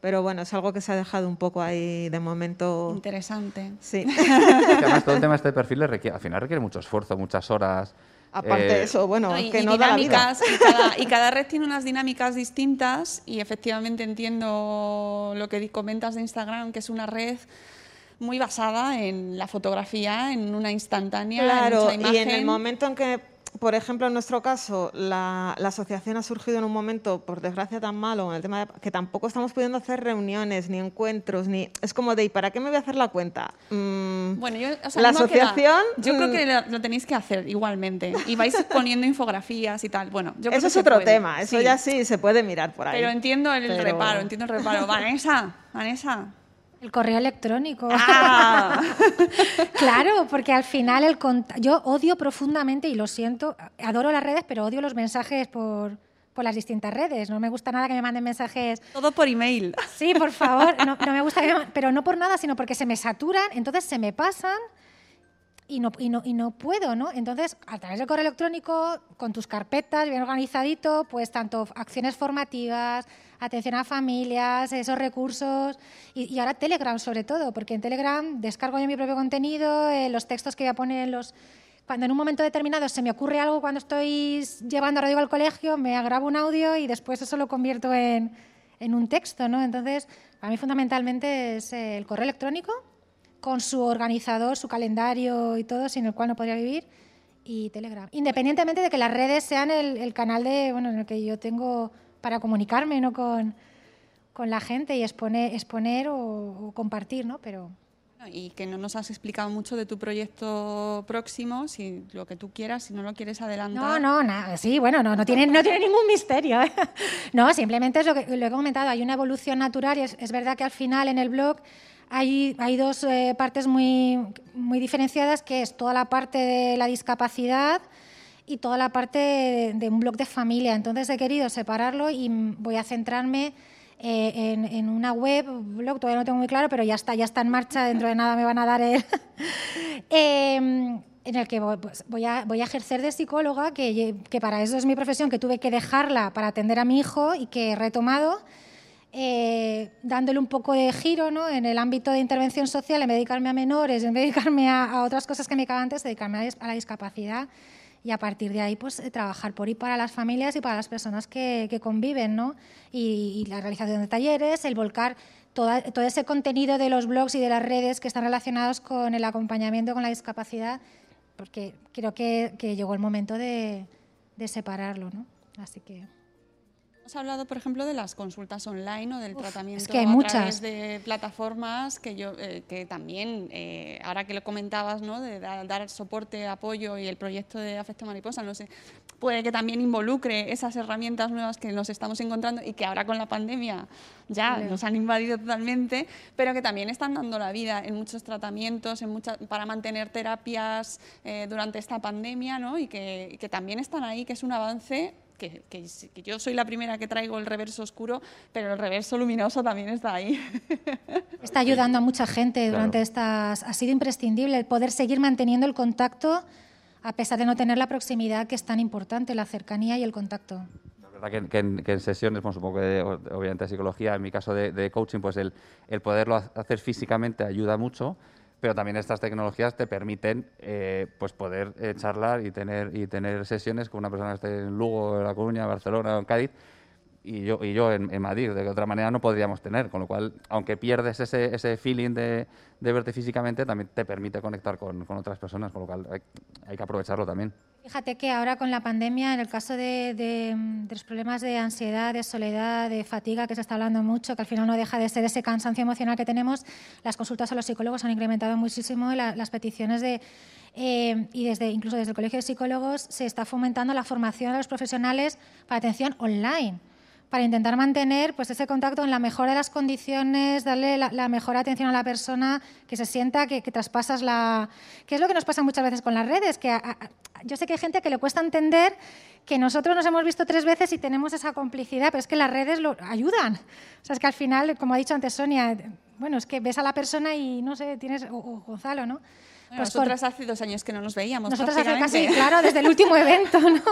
pero bueno, es algo que se ha dejado un poco ahí de momento. Interesante. Sí. Que además, todo el tema de este perfil requiere- al final requiere mucho esfuerzo, muchas horas. Aparte Eh, de eso, bueno, No, y, que y no da la vida. dinámicas, y cada, y cada red tiene unas dinámicas distintas y efectivamente entiendo lo que comentas de Instagram, que es una red muy basada en la fotografía, en una instantánea, en Claro, mucha y en el imagen. momento en que, por ejemplo, en nuestro caso, la, la asociación ha surgido en un momento, por desgracia, tan malo, en el tema de que tampoco estamos pudiendo hacer reuniones, ni encuentros, ni... Es como de, ¿y para qué me voy a hacer la cuenta? Mm, Bueno, yo, o sea, la asociación... yo creo mm, que lo, lo tenéis que hacer igualmente. Y vais poniendo infografías y tal. Bueno, yo creo Eso que es otro puede, tema, eso sí. ya sí se puede mirar por ahí. Pero entiendo el Pero- reparo, entiendo el reparo. Vanessa, Vanessa. El correo electrónico. Ah. claro, porque al final el yo odio profundamente y lo siento, adoro las redes, pero odio los mensajes por, por las distintas redes. No me gusta nada que me manden mensajes. Todo por email. Sí, por favor, no, no me gusta que me pero no por nada, sino porque se me saturan, entonces se me pasan y no, y no, y no puedo, ¿no? Entonces, a través del correo electrónico, con tus carpetas bien organizadito, pues tanto acciones formativas, atención a familias, esos recursos, y, ahora Telegram sobre todo, porque en Telegram descargo yo mi propio contenido, eh, los textos que voy a poner en los... Cuando en un momento determinado se me ocurre algo cuando estoy llevando a radio al colegio, me grabo un audio y después eso lo convierto en, en un texto, ¿no? Entonces, para mí fundamentalmente es eh, el correo electrónico, con su organizador, su calendario y todo, sin el cual no podría vivir, y Telegram. Independientemente de que las redes sean el, el canal de, bueno, en el que yo tengo para comunicarme ¿no? con, con la gente y exponer, exponer o, o compartir, ¿no? Pero Y que no nos has explicado mucho de tu proyecto próximo, si lo que tú quieras, si no lo quieres no, adelantar. no, nada, sí, bueno, no, no, tiene, no tiene ningún misterio. ¿eh? No, simplemente es lo que lo he comentado, hay una evolución natural y es, es verdad que al final en el blog hay, hay dos eh, partes muy, muy diferenciadas, que es toda la parte de la discapacidad y toda la parte de, de un blog de familia. Entonces he querido separarlo y voy a centrarme eh, en, en una web, blog, todavía no tengo muy claro, pero ya está, ya está en marcha, dentro de nada me van a dar el... Em, en el que voy, pues, voy, a, voy a ejercer de psicóloga, que, que para eso es mi profesión, que tuve que dejarla para atender a mi hijo y que he retomado, eh, dándole un poco de giro ¿no? en el ámbito de intervención social, en dedicarme a menores, en dedicarme a, a otras cosas que me dedicaba antes, dedicarme a, a la discapacidad. y a partir de ahí pues eh, trabajar por y para las familias y para las personas que, que conviven, ¿no? Y, y la realización de talleres, el volcar toda- todo ese contenido de los blogs y de las redes que están relacionados con el acompañamiento con la discapacidad, porque creo que, que llegó el momento de, de separarlo, ¿no? Así que... Hemos hablado, por ejemplo, de las consultas online o del tratamiento que hay a muchas. través de plataformas que yo eh, que también, eh, ahora que lo comentabas, ¿no? de da- dar soporte, apoyo y el proyecto de Afecto Mariposa, no sé, puede que también involucre esas herramientas nuevas que nos estamos encontrando y que ahora con la pandemia ya nos han invadido totalmente, pero que también están dando la vida en muchos tratamientos, en muchas, para mantener terapias eh, durante esta pandemia, ¿no? y que, y que también están ahí, que es un avance que, que que yo soy la primera que traigo el reverso oscuro, pero el reverso luminoso también está ahí. Está ayudando a mucha gente Claro. durante estas. Ha sido imprescindible el poder seguir manteniendo el contacto a pesar de no tener la proximidad que es tan importante, la cercanía y el contacto. La verdad que, que en, que en sesiones, pues, supongo que de- obviamente de psicología, en mi caso de, de coaching, pues el, el poderlo ha- hacer físicamente ayuda mucho, pero también estas tecnologías te permiten eh, pues poder eh, charlar y tener, y tener sesiones con una persona que esté en Lugo, en La Coruña, Barcelona o en Cádiz, y yo, y yo en, en Madrid, de otra manera no podríamos tener, con lo cual, aunque pierdes ese, ese feeling de, de verte físicamente, también te permite conectar con, con otras personas, con lo cual hay, hay que aprovecharlo también. Fíjate que ahora con la pandemia, en el caso de, de- de los problemas de ansiedad, de soledad, de fatiga, que se está hablando mucho, que al final no deja de ser ese cansancio emocional que tenemos, las consultas a los psicólogos han incrementado muchísimo la- las peticiones de... eh, y desde incluso desde el Colegio de Psicólogos se está fomentando la formación de los profesionales para atención online para intentar mantener pues ese contacto en la mejor de las condiciones, darle la, mejor atención a la persona, que se sienta que, que traspasas la... que es lo que nos pasa muchas veces con las redes, que yo sé que hay gente que le cuesta entender que nosotros nos hemos visto tres veces y tenemos esa complicidad, pero es que las redes lo ayudan. O sea, es que al final, como ha dicho antes Sonia, bueno, es que ves a la persona y no sé, tienes, o, o Gonzalo, ¿no? Bueno, Pues con- nosotras hace dos años que no nos veíamos. nosotros hace casi, claro, desde el último evento, ¿no?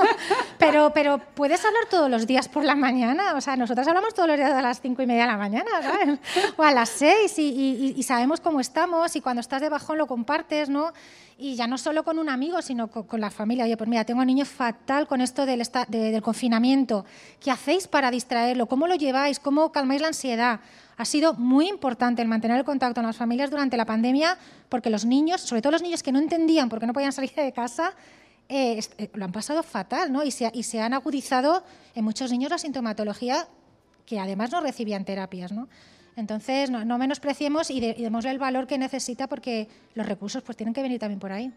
Pero, pero puedes hablar todos los días por la mañana. O sea, nosotros hablamos todos los días a las cinco y media de la mañana, ¿sabes? O a las seis y, y- y sabemos cómo estamos y cuando estás de bajón lo compartes, ¿no? Y ya no solo con un amigo, sino con, con la familia. Oye, pues mira, tengo a niño fatal con esto del, de- del confinamiento. ¿Qué hacéis para distraerlo? ¿Cómo lo lleváis? ¿Cómo calmáis la ansiedad? Ha sido muy importante el mantener el contacto con las familias durante la pandemia porque los niños, sobre todo los niños que no entendían por qué no podían salir de casa, eh, eh, lo han pasado fatal, ¿no? Y se, han agudizado en muchos niños la sintomatología que además no recibían terapias, ¿no? Entonces, no, no menospreciemos y, de- démosle el valor que necesita porque los recursos pues tienen que venir también por ahí.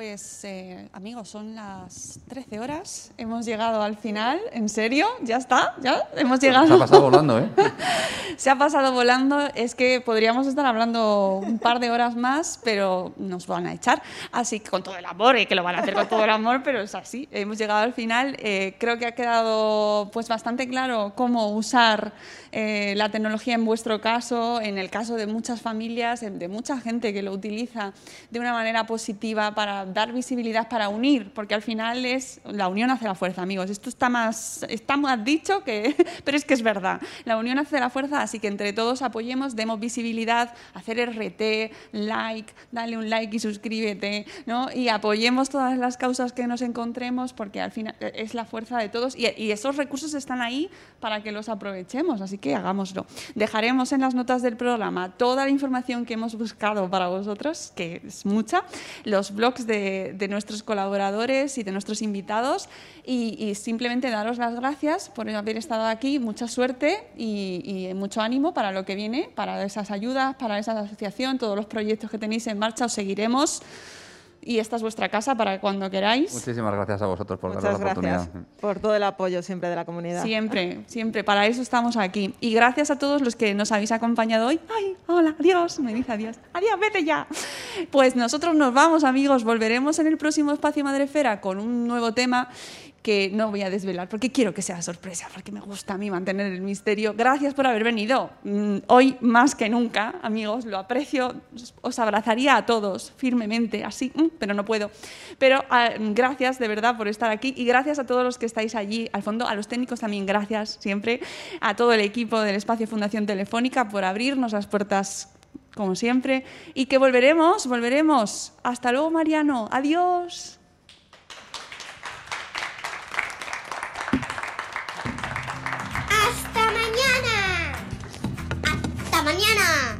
Pues eh, amigos, son las 13 horas. Hemos llegado al final. ¿En serio? ¿Ya está? ¿Ya? Hemos llegado. Se ha pasado volando, ¿eh? Se ha pasado volando. Es que podríamos estar hablando un par de horas más, pero nos van a echar. Así que con todo el amor, y que lo van a hacer con todo el amor, pero es así. Hemos llegado al final. Eh, creo que ha quedado pues bastante claro cómo usar eh, la tecnología en vuestro caso, en el caso de muchas familias, de mucha gente que lo utiliza de una manera positiva para dar visibilidad, para unir, porque al final es la unión hace la fuerza, amigos. Esto está más, está más dicho que, pero es que es verdad. La unión hace la fuerza, así que entre todos apoyemos, demos visibilidad, hacer RT, like, dale un like y suscríbete, ¿no? Y apoyemos todas las causas que nos encontremos, porque al final es la fuerza de todos y, y esos recursos están ahí para que los aprovechemos, así que hagámoslo. Dejaremos en las notas del programa toda la información que hemos buscado para vosotros, que es mucha, los blogs de, de nuestros colaboradores y de nuestros invitados, y, simplemente daros las gracias por haber estado aquí, mucha suerte y, y mucho ánimo para lo que viene, para esas ayudas, para esa asociación, todos los proyectos que tenéis en marcha, os seguiremos. Y esta es vuestra casa para cuando queráis. Muchísimas gracias a vosotros por Muchas darnos la gracias oportunidad. por todo el apoyo siempre de la comunidad. Siempre, siempre, para eso estamos aquí. Y gracias a todos los que nos habéis acompañado hoy. ¡Ay, hola, adiós! Me dice adiós. ¡Adiós, vete ya! Pues nosotros nos vamos, amigos. Volveremos en el próximo Espacio Madrefera con un nuevo tema que no voy a desvelar porque quiero que sea sorpresa, porque me gusta a mí mantener el misterio. Gracias por haber venido. Mm, Hoy más que nunca, amigos, lo aprecio. Os- abrazaría a todos firmemente, así, mm, pero no puedo. Pero ah, gracias de verdad por estar aquí y gracias a todos los que estáis allí al fondo, a los técnicos también gracias siempre, a todo el equipo del Espacio Fundación Telefónica por abrirnos las puertas como siempre y que volveremos, volveremos. Hasta luego, Mariano. Adiós. 미 안.